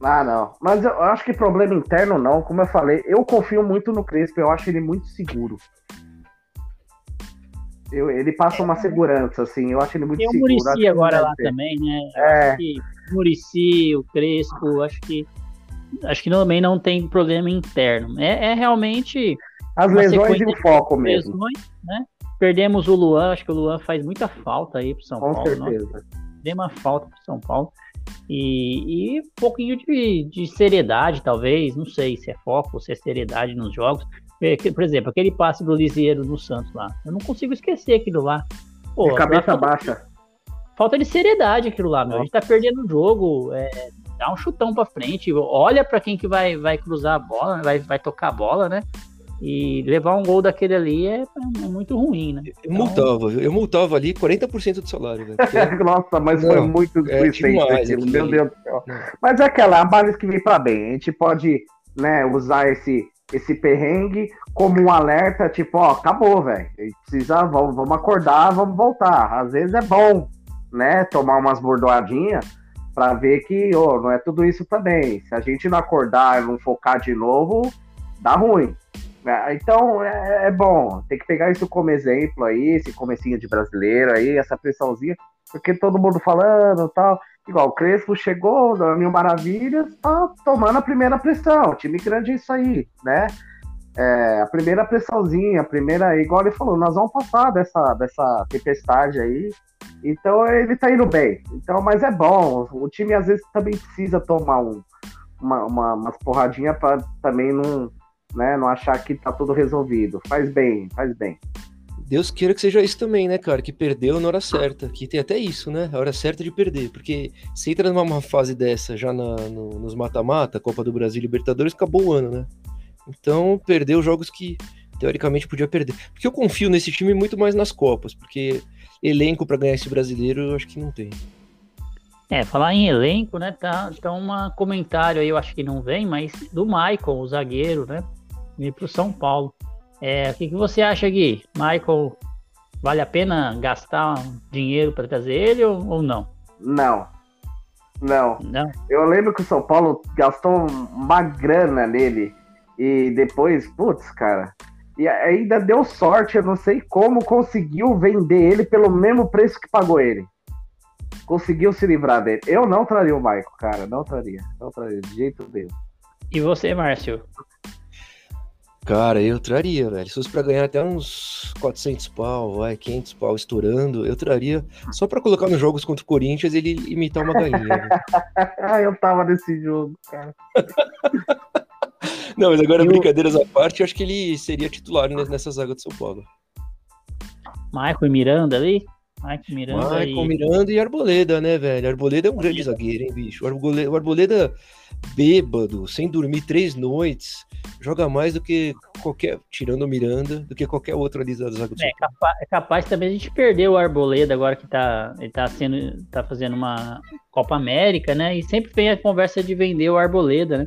Ah, não. Mas eu acho que problema interno não. Como eu falei, eu confio muito no Crespo. Eu acho ele muito seguro. Eu, ele passa uma segurança, assim. Eu acho ele muito seguro.
Tem o Murici agora lá ter. também, né? É. o Murici, o Crespo, acho que acho que também não tem problema interno. É, é realmente
as lesões e o foco mesmo. Lesões,
né? Perdemos o Luan, acho que o Luan faz muita falta aí pro São
Com
Paulo.
Com certeza.
Deu uma falta pro São Paulo. E, e um pouquinho de, de seriedade, talvez, não sei se é foco ou se é seriedade nos jogos. Por exemplo, aquele passe do Lisieiro no Santos lá. Eu não consigo esquecer aquilo lá.
Pô, de cabeça falta, baixa.
Falta de seriedade aquilo lá, meu. A gente tá perdendo o jogo. É, dá um chutão pra frente. Olha para quem que vai, vai cruzar a bola, vai, vai tocar a bola, né? E levar um gol daquele ali é, é muito ruim, né?
Eu multava, viu? Eu multava ali 40% do salário, velho. Porque...
Nossa, mas não, foi muito é, demais, aquilo, meu Deus do céu. Mas é aquela, a base que vem para bem. A gente pode né, usar esse, esse perrengue como um alerta, tipo, ó, acabou, velho. Precisa, vamos, vamos acordar, vamos voltar. Às vezes é bom, né, tomar umas bordoadinhas para ver que, ó, não é tudo isso também. Se a gente não acordar e não focar de novo, dá ruim. É, então é, é, bom, tem que pegar isso como exemplo aí, esse comecinho de brasileiro aí, essa pressãozinha, porque todo mundo falando tal. Igual o Crespo chegou da Mil Maravilhas, tá tomando a primeira pressão. Time grande é isso aí, né? É, a primeira pressãozinha, a primeira, igual ele falou, nós vamos passar dessa, dessa tempestade aí. Então ele tá indo bem. Então, mas é bom. O time às vezes também precisa tomar um, uma, uma, umas porradinhas para também não, né, não achar que tá tudo resolvido. Faz bem, faz bem.
Deus queira que seja isso também, né, cara? Que perdeu na hora certa. Que tem até isso, né? A hora certa de perder. Porque se entra numa fase dessa já na, no, nos mata-mata, Copa do Brasil Libertadores, acabou o ano, né? Então, perdeu jogos que teoricamente podia perder. Porque eu confio nesse time muito mais nas Copas, porque elenco para ganhar esse brasileiro eu acho que não tem.
É, falar em elenco, né? Tá, tá um comentário aí, eu acho que não vem, mas do Michael, o zagueiro, né? Ir pro São Paulo. É, o que, que você acha, Gui? Michael, vale a pena gastar dinheiro para trazer ele ou, ou não?
Não. Não. Não. Eu lembro que o São Paulo gastou uma grana nele. E depois, putz, cara. E ainda deu sorte, eu não sei como conseguiu vender ele pelo mesmo preço que pagou ele. Conseguiu se livrar dele. Eu não traria o Michael, cara. Não traria. Não traria, de jeito nenhum.
E você, Márcio?
Cara, eu traria, velho. Se fosse pra ganhar até uns 400 pau, vai, 500 pau estourando, eu traria só pra colocar nos jogos contra o Corinthians ele imitar uma galinha. Né?
eu tava nesse jogo, cara.
Não, mas agora, eu... brincadeiras à parte, eu acho que ele seria titular nessa zaga de São Paulo.
Michael e Miranda ali? Michael Miranda,
e... Miranda e Arboleda, né, velho? Arboleda é um grande zagueiro, hein, bicho? O Arboleda, o Arboleda bêbado, sem dormir três noites, joga mais do que qualquer, tirando o Miranda, do que qualquer outro ali da zaga do
é, capaz, é capaz também a gente perder o Arboleda agora que tá, ele tá, sendo, tá fazendo uma Copa América, né? E sempre vem a conversa de vender o Arboleda, né?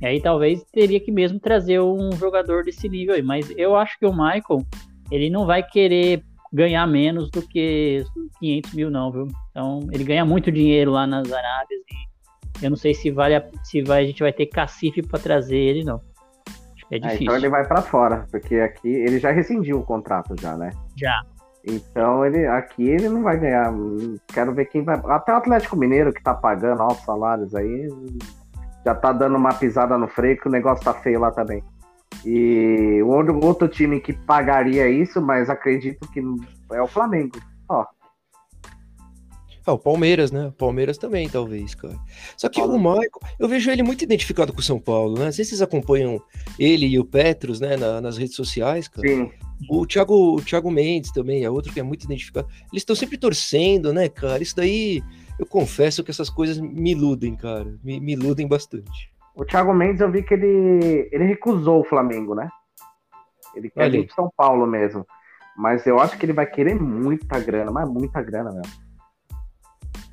E aí talvez teria que mesmo trazer um jogador desse nível aí. Mas eu acho que o Michael, ele não vai querer ganhar menos do que 500 mil, não, viu? Então, ele ganha muito dinheiro lá nas Arábias e eu não sei se vale a, se vai, a gente vai ter cacife para trazer ele, não. Acho que é difícil.
Ah, então ele vai para fora, porque aqui ele já rescindiu o contrato já, né?
Já.
Então ele aqui ele não vai ganhar. Quero ver quem vai. Até o Atlético Mineiro que tá pagando altos salários aí já tá dando uma pisada no freio que o negócio tá feio lá também. E o outro time que pagaria isso, mas acredito que é o Flamengo. Ó.
Ah, o Palmeiras, né? O Palmeiras também, talvez, cara. Só que o Michael, eu vejo ele muito identificado com o São Paulo, né? Não sei se vocês acompanham ele e o Petros, né, na, nas redes sociais, cara. Sim. O Thiago, o Thiago Mendes também é outro que é muito identificado. Eles estão sempre torcendo, né, cara? Isso daí, eu confesso que essas coisas me iludem, cara. Me, me iludem bastante.
O Thiago Mendes, eu vi que ele, ele recusou o Flamengo, né? Ele quer ir pro São Paulo mesmo. Mas eu acho que ele vai querer muita grana, mas muita grana mesmo.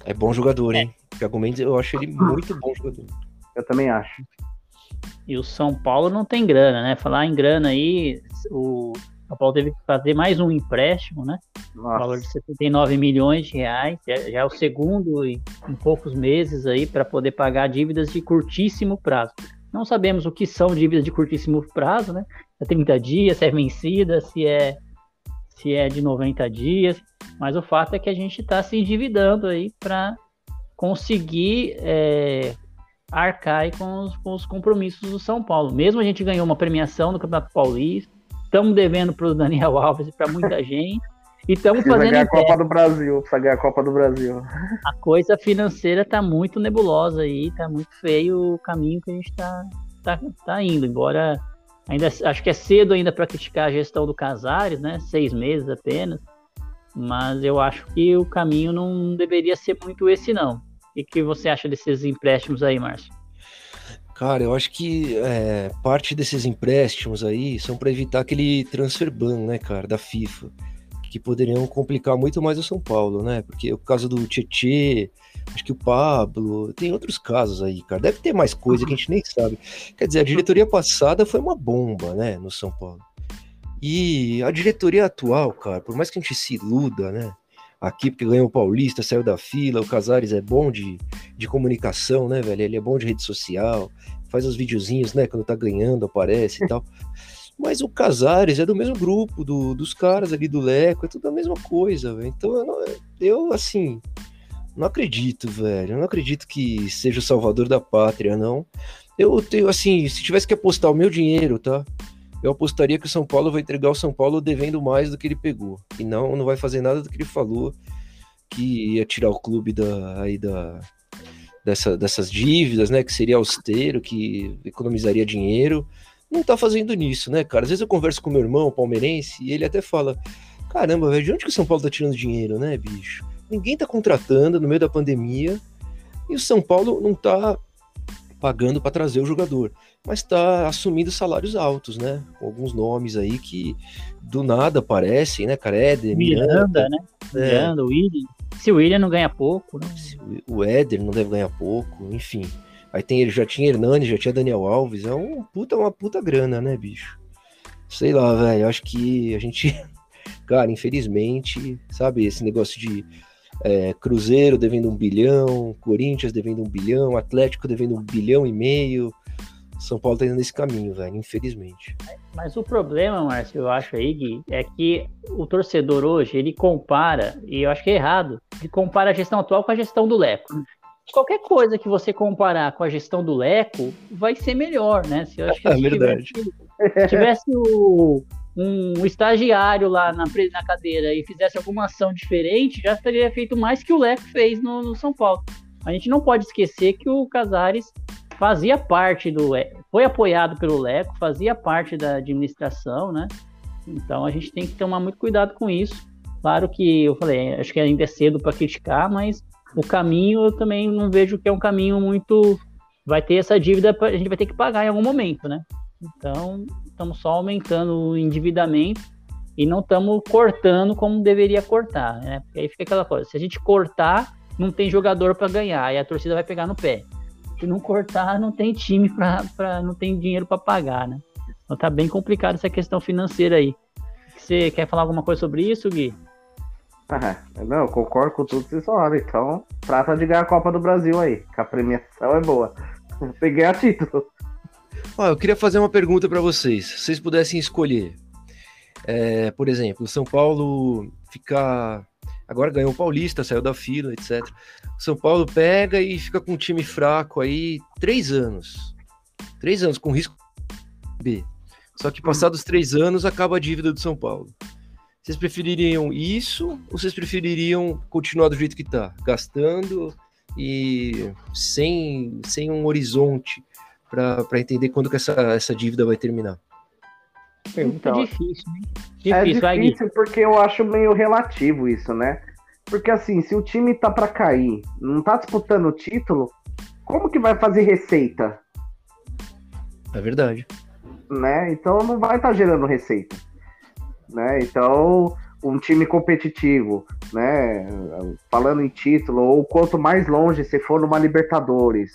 É bom jogador, hein? É. Thiago Mendes, eu acho ele muito bom jogador.
Eu também acho.
E o São Paulo não tem grana, né? Falar em grana aí, o são Paulo teve que fazer mais um empréstimo, né? Nossa. Valor de 79 milhões de reais. Já, já é o segundo em, em poucos meses aí para poder pagar dívidas de curtíssimo prazo. Não sabemos o que são dívidas de curtíssimo prazo, né? É 30 dias, se é vencida, se é se é de 90 dias, mas o fato é que a gente está se endividando aí para conseguir é, arcar com os, com os compromissos do São Paulo. Mesmo a gente ganhou uma premiação no Campeonato Paulista, estamos devendo para o Daniel Alves e para muita gente. E estamos fazendo.
ganhar a Copa do Brasil, precisa ganhar a Copa do Brasil.
A coisa financeira está muito nebulosa aí, está muito feio o caminho que a gente está tá, tá indo. Embora ainda acho que é cedo ainda para criticar a gestão do Casares, né? Seis meses apenas. Mas eu acho que o caminho não deveria ser muito esse, não. O que você acha desses empréstimos aí, Márcio?
Cara, eu acho que é, parte desses empréstimos aí são para evitar aquele transfer ban, né, cara, da FIFA, que poderiam complicar muito mais o São Paulo, né? Porque o caso do Tietê, acho que o Pablo, tem outros casos aí, cara. Deve ter mais coisa que a gente nem sabe. Quer dizer, a diretoria passada foi uma bomba, né, no São Paulo. E a diretoria atual, cara, por mais que a gente se iluda, né? Aqui porque ganhou o Paulista, saiu da fila, o Casares é bom de, de comunicação, né, velho? Ele é bom de rede social, faz os videozinhos, né? Quando tá ganhando, aparece e tal. Mas o Casares é do mesmo grupo do, dos caras ali do Leco, é tudo a mesma coisa, velho. Então eu, não, eu, assim, não acredito, velho. Eu não acredito que seja o salvador da pátria, não. Eu tenho, assim, se tivesse que apostar o meu dinheiro, tá? Eu apostaria que o São Paulo vai entregar o São Paulo devendo mais do que ele pegou. E não, não vai fazer nada do que ele falou, que ia tirar o clube da, aí da, dessa, dessas dívidas, né? Que seria austero, que economizaria dinheiro. Não tá fazendo nisso, né, cara? Às vezes eu converso com meu irmão, palmeirense, e ele até fala: caramba, velho, de onde que o São Paulo tá tirando dinheiro, né, bicho? Ninguém tá contratando no meio da pandemia e o São Paulo não tá pagando para trazer o jogador, mas está assumindo salários altos, né? Com alguns nomes aí que do nada aparecem, né, cara? Éder,
Miranda, Miranda né? É. Miranda, William. Se o William não ganha pouco, né?
O Éder não deve ganhar pouco, enfim. Aí tem ele já tinha Hernani, já tinha Daniel Alves, é um puta, uma puta grana, né, bicho? Sei lá, velho, acho que a gente, cara, infelizmente, sabe, esse negócio de é, Cruzeiro devendo um bilhão, Corinthians devendo um bilhão, Atlético devendo um bilhão e meio, são Paulo tá indo nesse caminho, velho, infelizmente.
Mas o problema, Márcio, eu acho aí, Gui, é que o torcedor hoje, ele compara, e eu acho que é errado, ele compara a gestão atual com a gestão do Leco. Qualquer coisa que você comparar com a gestão do Leco, vai ser melhor, né? Se eu acho que
é verdade.
Tivesse, tivesse o, um estagiário lá na, na cadeira e fizesse alguma ação diferente, já teria feito mais que o Leco fez no, no São Paulo. A gente não pode esquecer que o Casares fazia parte do. Foi apoiado pelo Leco, fazia parte da administração, né? Então a gente tem que tomar muito cuidado com isso. Claro que eu falei, acho que ainda é cedo para criticar, mas o caminho eu também não vejo que é um caminho muito. Vai ter essa dívida, a gente vai ter que pagar em algum momento, né? Então, estamos só aumentando o endividamento e não estamos cortando como deveria cortar, né? Aí fica aquela coisa: se a gente cortar, não tem jogador para ganhar e a torcida vai pegar no pé se não cortar, não tem time para não tem dinheiro para pagar, né? Então tá bem complicado essa questão financeira aí. Você quer falar alguma coisa sobre isso, Gui?
Ah, não, concordo com tudo que vocês falaram. Então, trata de ganhar a Copa do Brasil aí, que a premiação é boa. Você ganha título.
Ó, eu queria fazer uma pergunta para vocês. Se vocês pudessem escolher, é, por exemplo, São Paulo ficar agora ganhou o Paulista, saiu da fila, etc. São Paulo pega e fica com um time fraco aí três anos. Três anos, com risco B. Só que passados três anos acaba a dívida do São Paulo. Vocês prefeririam isso ou vocês prefeririam continuar do jeito que tá? Gastando e sem, sem um horizonte para entender quando que essa, essa dívida vai terminar?
Pergunta então, difícil, né?
Difícil, é difícil porque eu acho meio relativo isso, né? Porque assim, se o time tá para cair, não tá disputando o título, como que vai fazer receita?
É verdade.
Né? Então não vai estar tá gerando receita. Né? Então, um time competitivo, né? Falando em título, ou quanto mais longe você for numa Libertadores,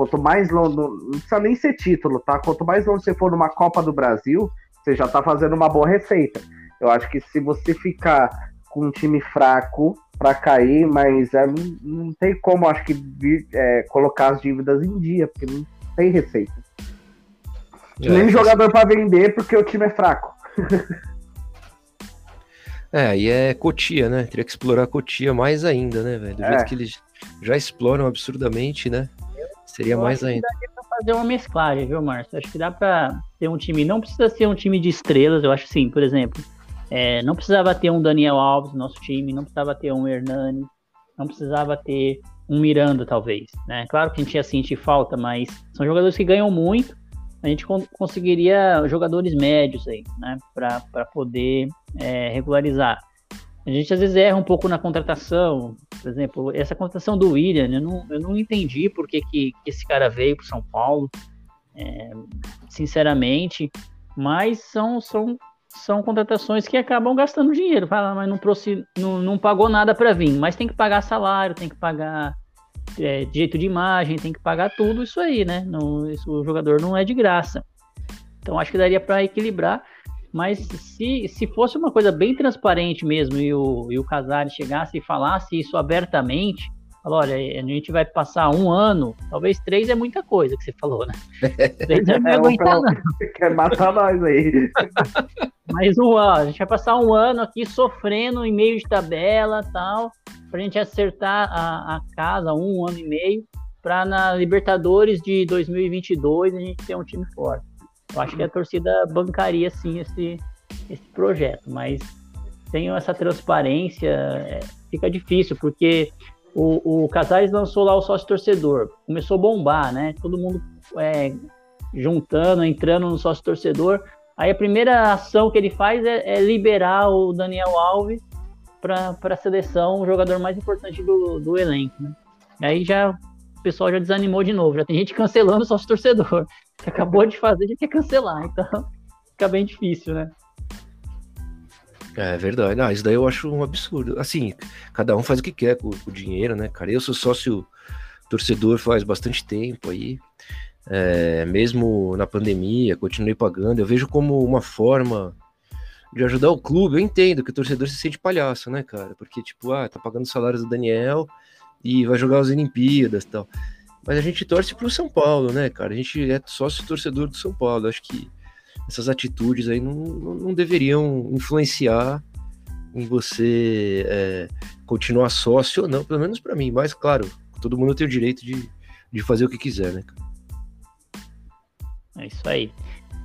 quanto mais longe, não precisa nem ser título, tá? Quanto mais longe você for numa Copa do Brasil, você já está fazendo uma boa receita. Eu acho que se você ficar com um time fraco para cair, mas é, não, tem como, acho que, é, colocar as dívidas em dia, porque não tem receita. É, Nem jogador para vender porque o time é fraco.
é, aí é Cotia, né? Teria que explorar Cotia mais ainda, né, velho? Do jeito é. que eles já exploram absurdamente, né? Seria Eu mais ainda
fazer uma mesclagem, viu, Márcio? Acho que dá para ter um time. Não precisa ser um time de estrelas, eu acho sim, por exemplo. É, não precisava ter um Daniel Alves no nosso time, não precisava ter um Hernani, não precisava ter um Miranda, talvez. Né? Claro que a gente ia sentir falta, mas são jogadores que ganham muito. A gente con conseguiria jogadores médios aí, né? Para poder é, regularizar. A gente às vezes erra um pouco na contratação. Por exemplo, essa contratação do William, eu não, eu não entendi por que, que, esse cara veio para São Paulo, é, sinceramente. Mas são, são, são contratações que acabam gastando dinheiro. Fala, mas não, trouxe, não, não pagou nada para vir. Mas tem que pagar salário, tem que pagar é, direito de imagem, tem que pagar tudo isso aí, né? Não, isso, o jogador não é de graça. Então acho que daria para equilibrar. Mas se, se fosse uma coisa bem transparente mesmo e o, e o Casares chegasse e falasse isso abertamente, falou, olha, a gente vai passar um ano, talvez três é muita coisa que você falou, né? Três é, não aguentar, não.
Quer matar nós aí.
Mas um ano, a gente vai passar um ano aqui sofrendo em meio de tabela tal, pra gente acertar a, a casa, um ano e meio, para na Libertadores de 2022 a gente ter um time forte. Eu acho que a torcida bancaria sim esse, esse projeto, mas sem essa transparência é, fica difícil, porque o, o Casares lançou lá o sócio torcedor. Começou a bombar, né? Todo mundo é, juntando, entrando no sócio torcedor. Aí a primeira ação que ele faz é, é liberar o Daniel Alves para a seleção, o jogador mais importante do, do elenco. Né? Aí já o pessoal já desanimou de novo. Já tem gente cancelando o sócio torcedor. Que acabou de fazer, já quer cancelar. Então fica bem difícil, né?
É verdade. Não, isso daí eu acho um absurdo. Assim, cada um faz o que quer com, com o dinheiro, né, cara? Eu sou sócio torcedor faz bastante tempo aí. É, mesmo na pandemia, continuei pagando. Eu vejo como uma forma de ajudar o clube. Eu entendo que o torcedor se sente palhaço, né, cara? Porque, tipo, ah, tá pagando os salários do Daniel e vai jogar as Olimpíadas e tal. Mas a gente torce pro São Paulo, né, cara? A gente é sócio torcedor do São Paulo. Acho que essas atitudes aí não, não deveriam influenciar em você é, continuar sócio ou não, pelo menos para mim. Mas, claro, todo mundo tem o direito de, de fazer o que quiser, né?
É isso aí.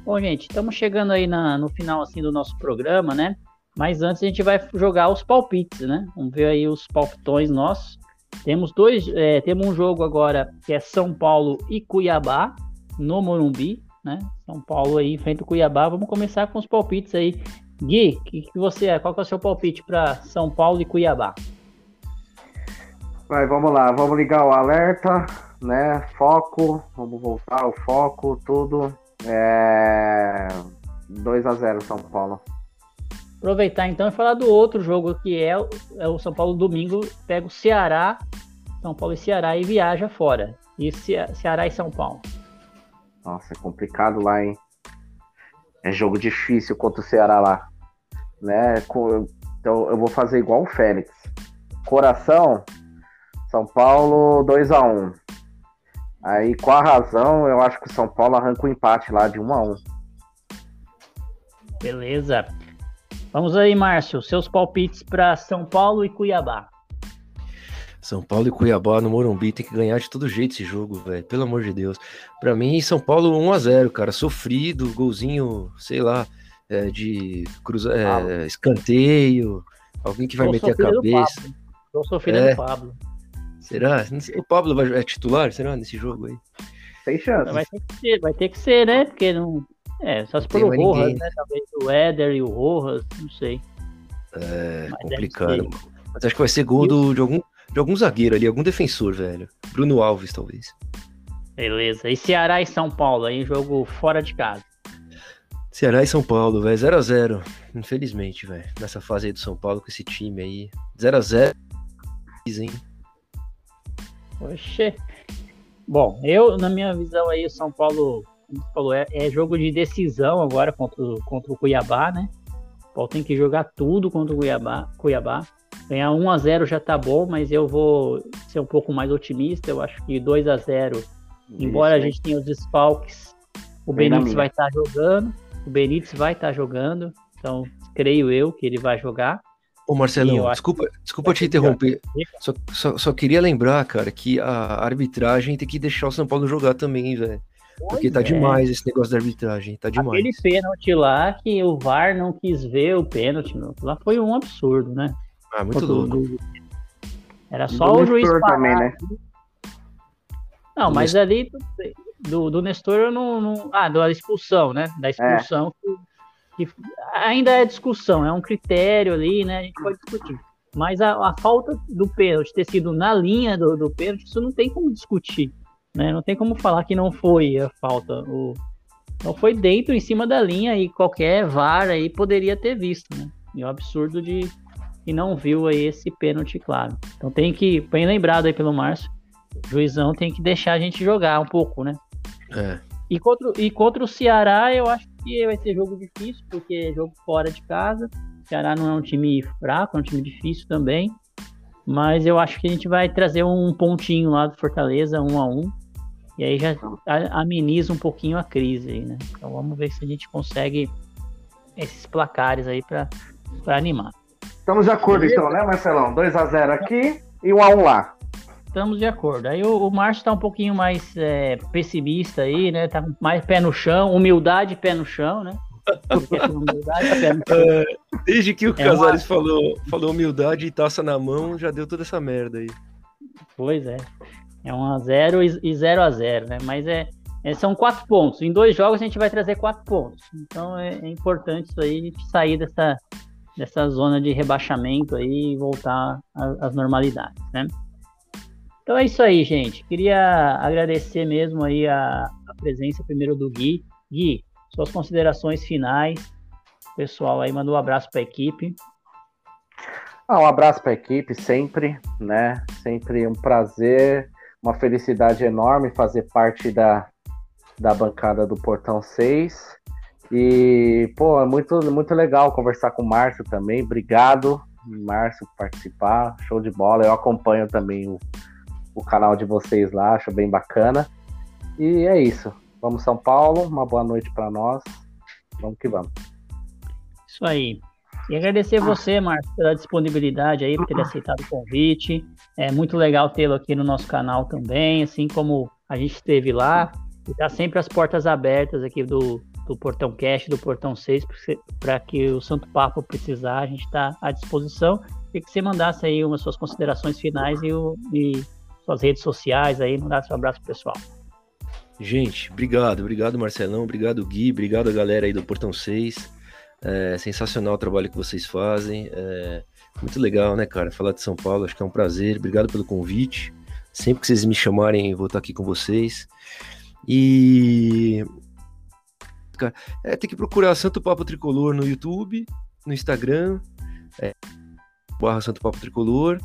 Bom, gente, estamos chegando aí na, no final assim do nosso programa, né? Mas antes a gente vai jogar os palpites, né? Vamos ver aí os palpitões nossos. Temos dois, é, temos um jogo agora que é São Paulo e Cuiabá no Morumbi né? São Paulo aí enfrenta o Cuiabá. Vamos começar com os palpites aí. Gui, que, que você é? Qual que é o seu palpite para São Paulo e Cuiabá?
Vai, vamos lá, vamos ligar o alerta, né? Foco, vamos voltar o foco, tudo. É... 2 a 0 São Paulo.
Aproveitar então e falar do outro jogo que é, é o São Paulo domingo pega o Ceará, São Paulo e Ceará e viaja fora. E Ceará e São Paulo.
Nossa, é complicado lá, hein? É jogo difícil contra o Ceará lá. Né? Então eu vou fazer igual o Félix. Coração, São Paulo 2 a 1 Aí, com a razão, eu acho que o São Paulo arranca o um empate lá de 1 a 1
Beleza. Vamos aí, Márcio. Seus palpites para São Paulo e Cuiabá.
São Paulo e Cuiabá no Morumbi tem que ganhar de todo jeito esse jogo, velho. Pelo amor de Deus. Para mim, São Paulo 1 a 0 cara. Sofrido, golzinho, sei lá, é, de cruza, é, escanteio. Alguém que vai Tô meter a cabeça.
Tô sofrendo é. do Pablo.
Será? O Pablo vai, é titular, será, nesse jogo aí?
Sem chance.
Vai ter que ser, vai ter que ser né? Porque não. É, só se for o Rojas, né? Talvez o Éder e o Rojas, não sei.
É, Mas complicado. Mas acho que vai ser gol do, de algum de algum zagueiro ali, algum defensor, velho. Bruno Alves, talvez.
Beleza. E Ceará e São Paulo aí, jogo fora de casa.
Ceará e São Paulo, velho. 0x0. Infelizmente, velho. Nessa fase aí do São Paulo com esse time aí. 0x0. Hein?
Oxê. Bom, eu, na minha visão aí, o São Paulo, falou, é, é jogo de decisão agora contra, contra o Cuiabá, né? O Paulo tem que jogar tudo contra o Cuiabá. Cuiabá. Ganhar 1 a 0 já tá bom, mas eu vou ser um pouco mais otimista. Eu acho que 2 a 0 embora a gente tenha os desfalques, o Bem Benítez vai estar tá jogando. O Benítez vai estar tá jogando. Então, creio eu que ele vai jogar.
Ô Marcelão, desculpa, desculpa te interromper. Só, só, só, queria lembrar, cara, que a arbitragem tem que deixar o São Paulo jogar também, velho. Porque tá é. demais esse negócio da arbitragem, tá demais.
Aquele pênalti lá que o VAR não quis ver o pênalti, meu. Lá foi um absurdo, né?
Ah, muito louco.
Era só do o juiz parar. também, né? Não, do mas Nestor. ali do, do Nestor eu não, não, Ah, da expulsão, né? Da expulsão é. que, que, ainda é discussão, é um critério ali, né? A gente pode discutir. Mas a, a falta do pênalti ter sido na linha do, do pênalti, isso não tem como discutir. Né? Não tem como falar que não foi a falta. O, não foi dentro, em cima da linha, e qualquer VAR aí poderia ter visto, né? E o absurdo de, e não viu aí esse pênalti claro. Então tem que, bem lembrado aí pelo Márcio, o juizão tem que deixar a gente jogar um pouco, né?
É.
E contra, e contra o Ceará, eu acho que vai ser jogo difícil, porque é jogo fora de casa. O Ceará não é um time fraco, é um time difícil também. Mas eu acho que a gente vai trazer um pontinho lá do Fortaleza, um a um. E aí já ameniza um pouquinho a crise aí, né? Então vamos ver se a gente consegue esses placares aí para animar.
Estamos de acordo então, né, Marcelão? 2x0 aqui e 1x1 lá.
Estamos de acordo. Aí o, o Márcio está um pouquinho mais é, pessimista aí, né? Tá mais pé no chão, humildade pé no chão, né?
humildade, pé no chão. É, desde que o é Casares falou, falou humildade e taça na mão, já deu toda essa merda aí.
Pois é. É 1x0 e 0x0, né? Mas é, é, são quatro pontos. Em dois jogos a gente vai trazer quatro pontos. Então é, é importante isso aí, a gente sair dessa, dessa zona de rebaixamento aí e voltar às normalidades, né? Então é isso aí, gente. Queria agradecer mesmo aí a, a presença primeiro do Gui. Gui, suas considerações finais. Pessoal aí mandou um abraço para a equipe.
Ah, um abraço para a equipe, sempre, né? Sempre um prazer, uma felicidade enorme fazer parte da, da bancada do Portão 6. E, pô, é muito, muito legal conversar com o Márcio também. Obrigado, Márcio, por participar. Show de bola. Eu acompanho também o, o canal de vocês lá, acho bem bacana. E é isso. Vamos São Paulo, uma boa noite para nós. Vamos que vamos.
Isso aí. E agradecer você, Márcio, pela disponibilidade aí, por ter aceitado o convite. É muito legal tê-lo aqui no nosso canal também, assim como a gente esteve lá. E tá sempre as portas abertas aqui do, do Portão Cast, do Portão 6, para que o Santo Papo precisar, a gente está à disposição. E que você mandasse aí umas suas considerações finais e, o, e suas redes sociais aí, mandar seu abraço pessoal.
Gente, obrigado, obrigado Marcelão, obrigado Gui, obrigado a galera aí do Portão 6. É sensacional o trabalho que vocês fazem. É muito legal, né, cara? Falar de São Paulo, acho que é um prazer. Obrigado pelo convite. Sempre que vocês me chamarem, vou estar aqui com vocês. E. Cara, é, tem que procurar Santo Papo Tricolor no YouTube, no Instagram, é, barra Santo Papo Tricolor.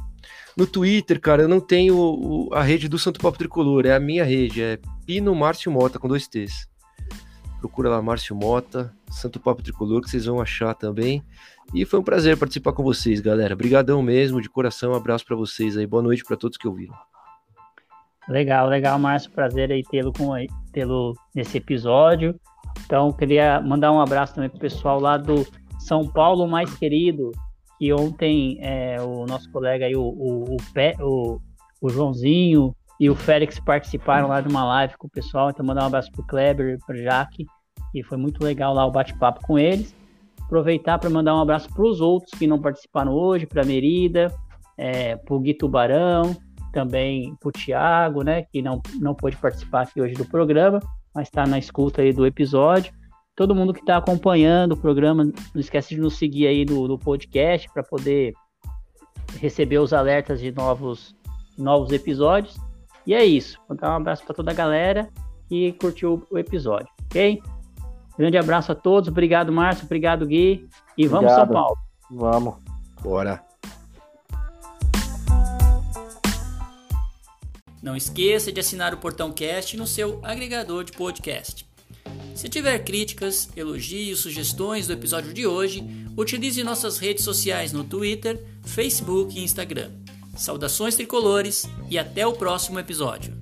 No Twitter, cara, eu não tenho a rede do Santo Papo Tricolor, é a minha rede, é Pino Márcio Mota, com dois T's. Procura lá Márcio Mota, Santo Papo Tricolor, que vocês vão achar também. E foi um prazer participar com vocês, galera. Obrigadão mesmo, de coração, um abraço para vocês aí. Boa noite para todos que ouviram.
Legal, legal, Márcio. Prazer aí tê-lo tê-lo nesse episódio. Então, queria mandar um abraço também pro pessoal lá do São Paulo Mais Querido, que ontem é, o nosso colega aí, o, o, o, o, o Joãozinho e o Félix participaram lá de uma live com o pessoal. Então, mandar um abraço pro Kleber, pro Jaque, e foi muito legal lá o bate-papo com eles. Aproveitar para mandar um abraço para os outros que não participaram hoje, para a Merida, é, para o Gui Tubarão, também para o Thiago, né, que não, não pôde participar aqui hoje do programa, mas está na escuta aí do episódio todo mundo que está acompanhando o programa, não esquece de nos seguir aí no, no podcast para poder receber os alertas de novos, novos episódios. E é isso. Vou dar um abraço para toda a galera que curtiu o episódio, ok? Grande abraço a todos. Obrigado, Márcio. Obrigado, Gui. E Obrigado. vamos, São Paulo.
Vamos.
Bora.
Não esqueça de assinar o Portão Cast no seu agregador de podcast. Se tiver críticas, elogios, sugestões do episódio de hoje, utilize nossas redes sociais no Twitter, Facebook e Instagram. Saudações tricolores e até o próximo episódio.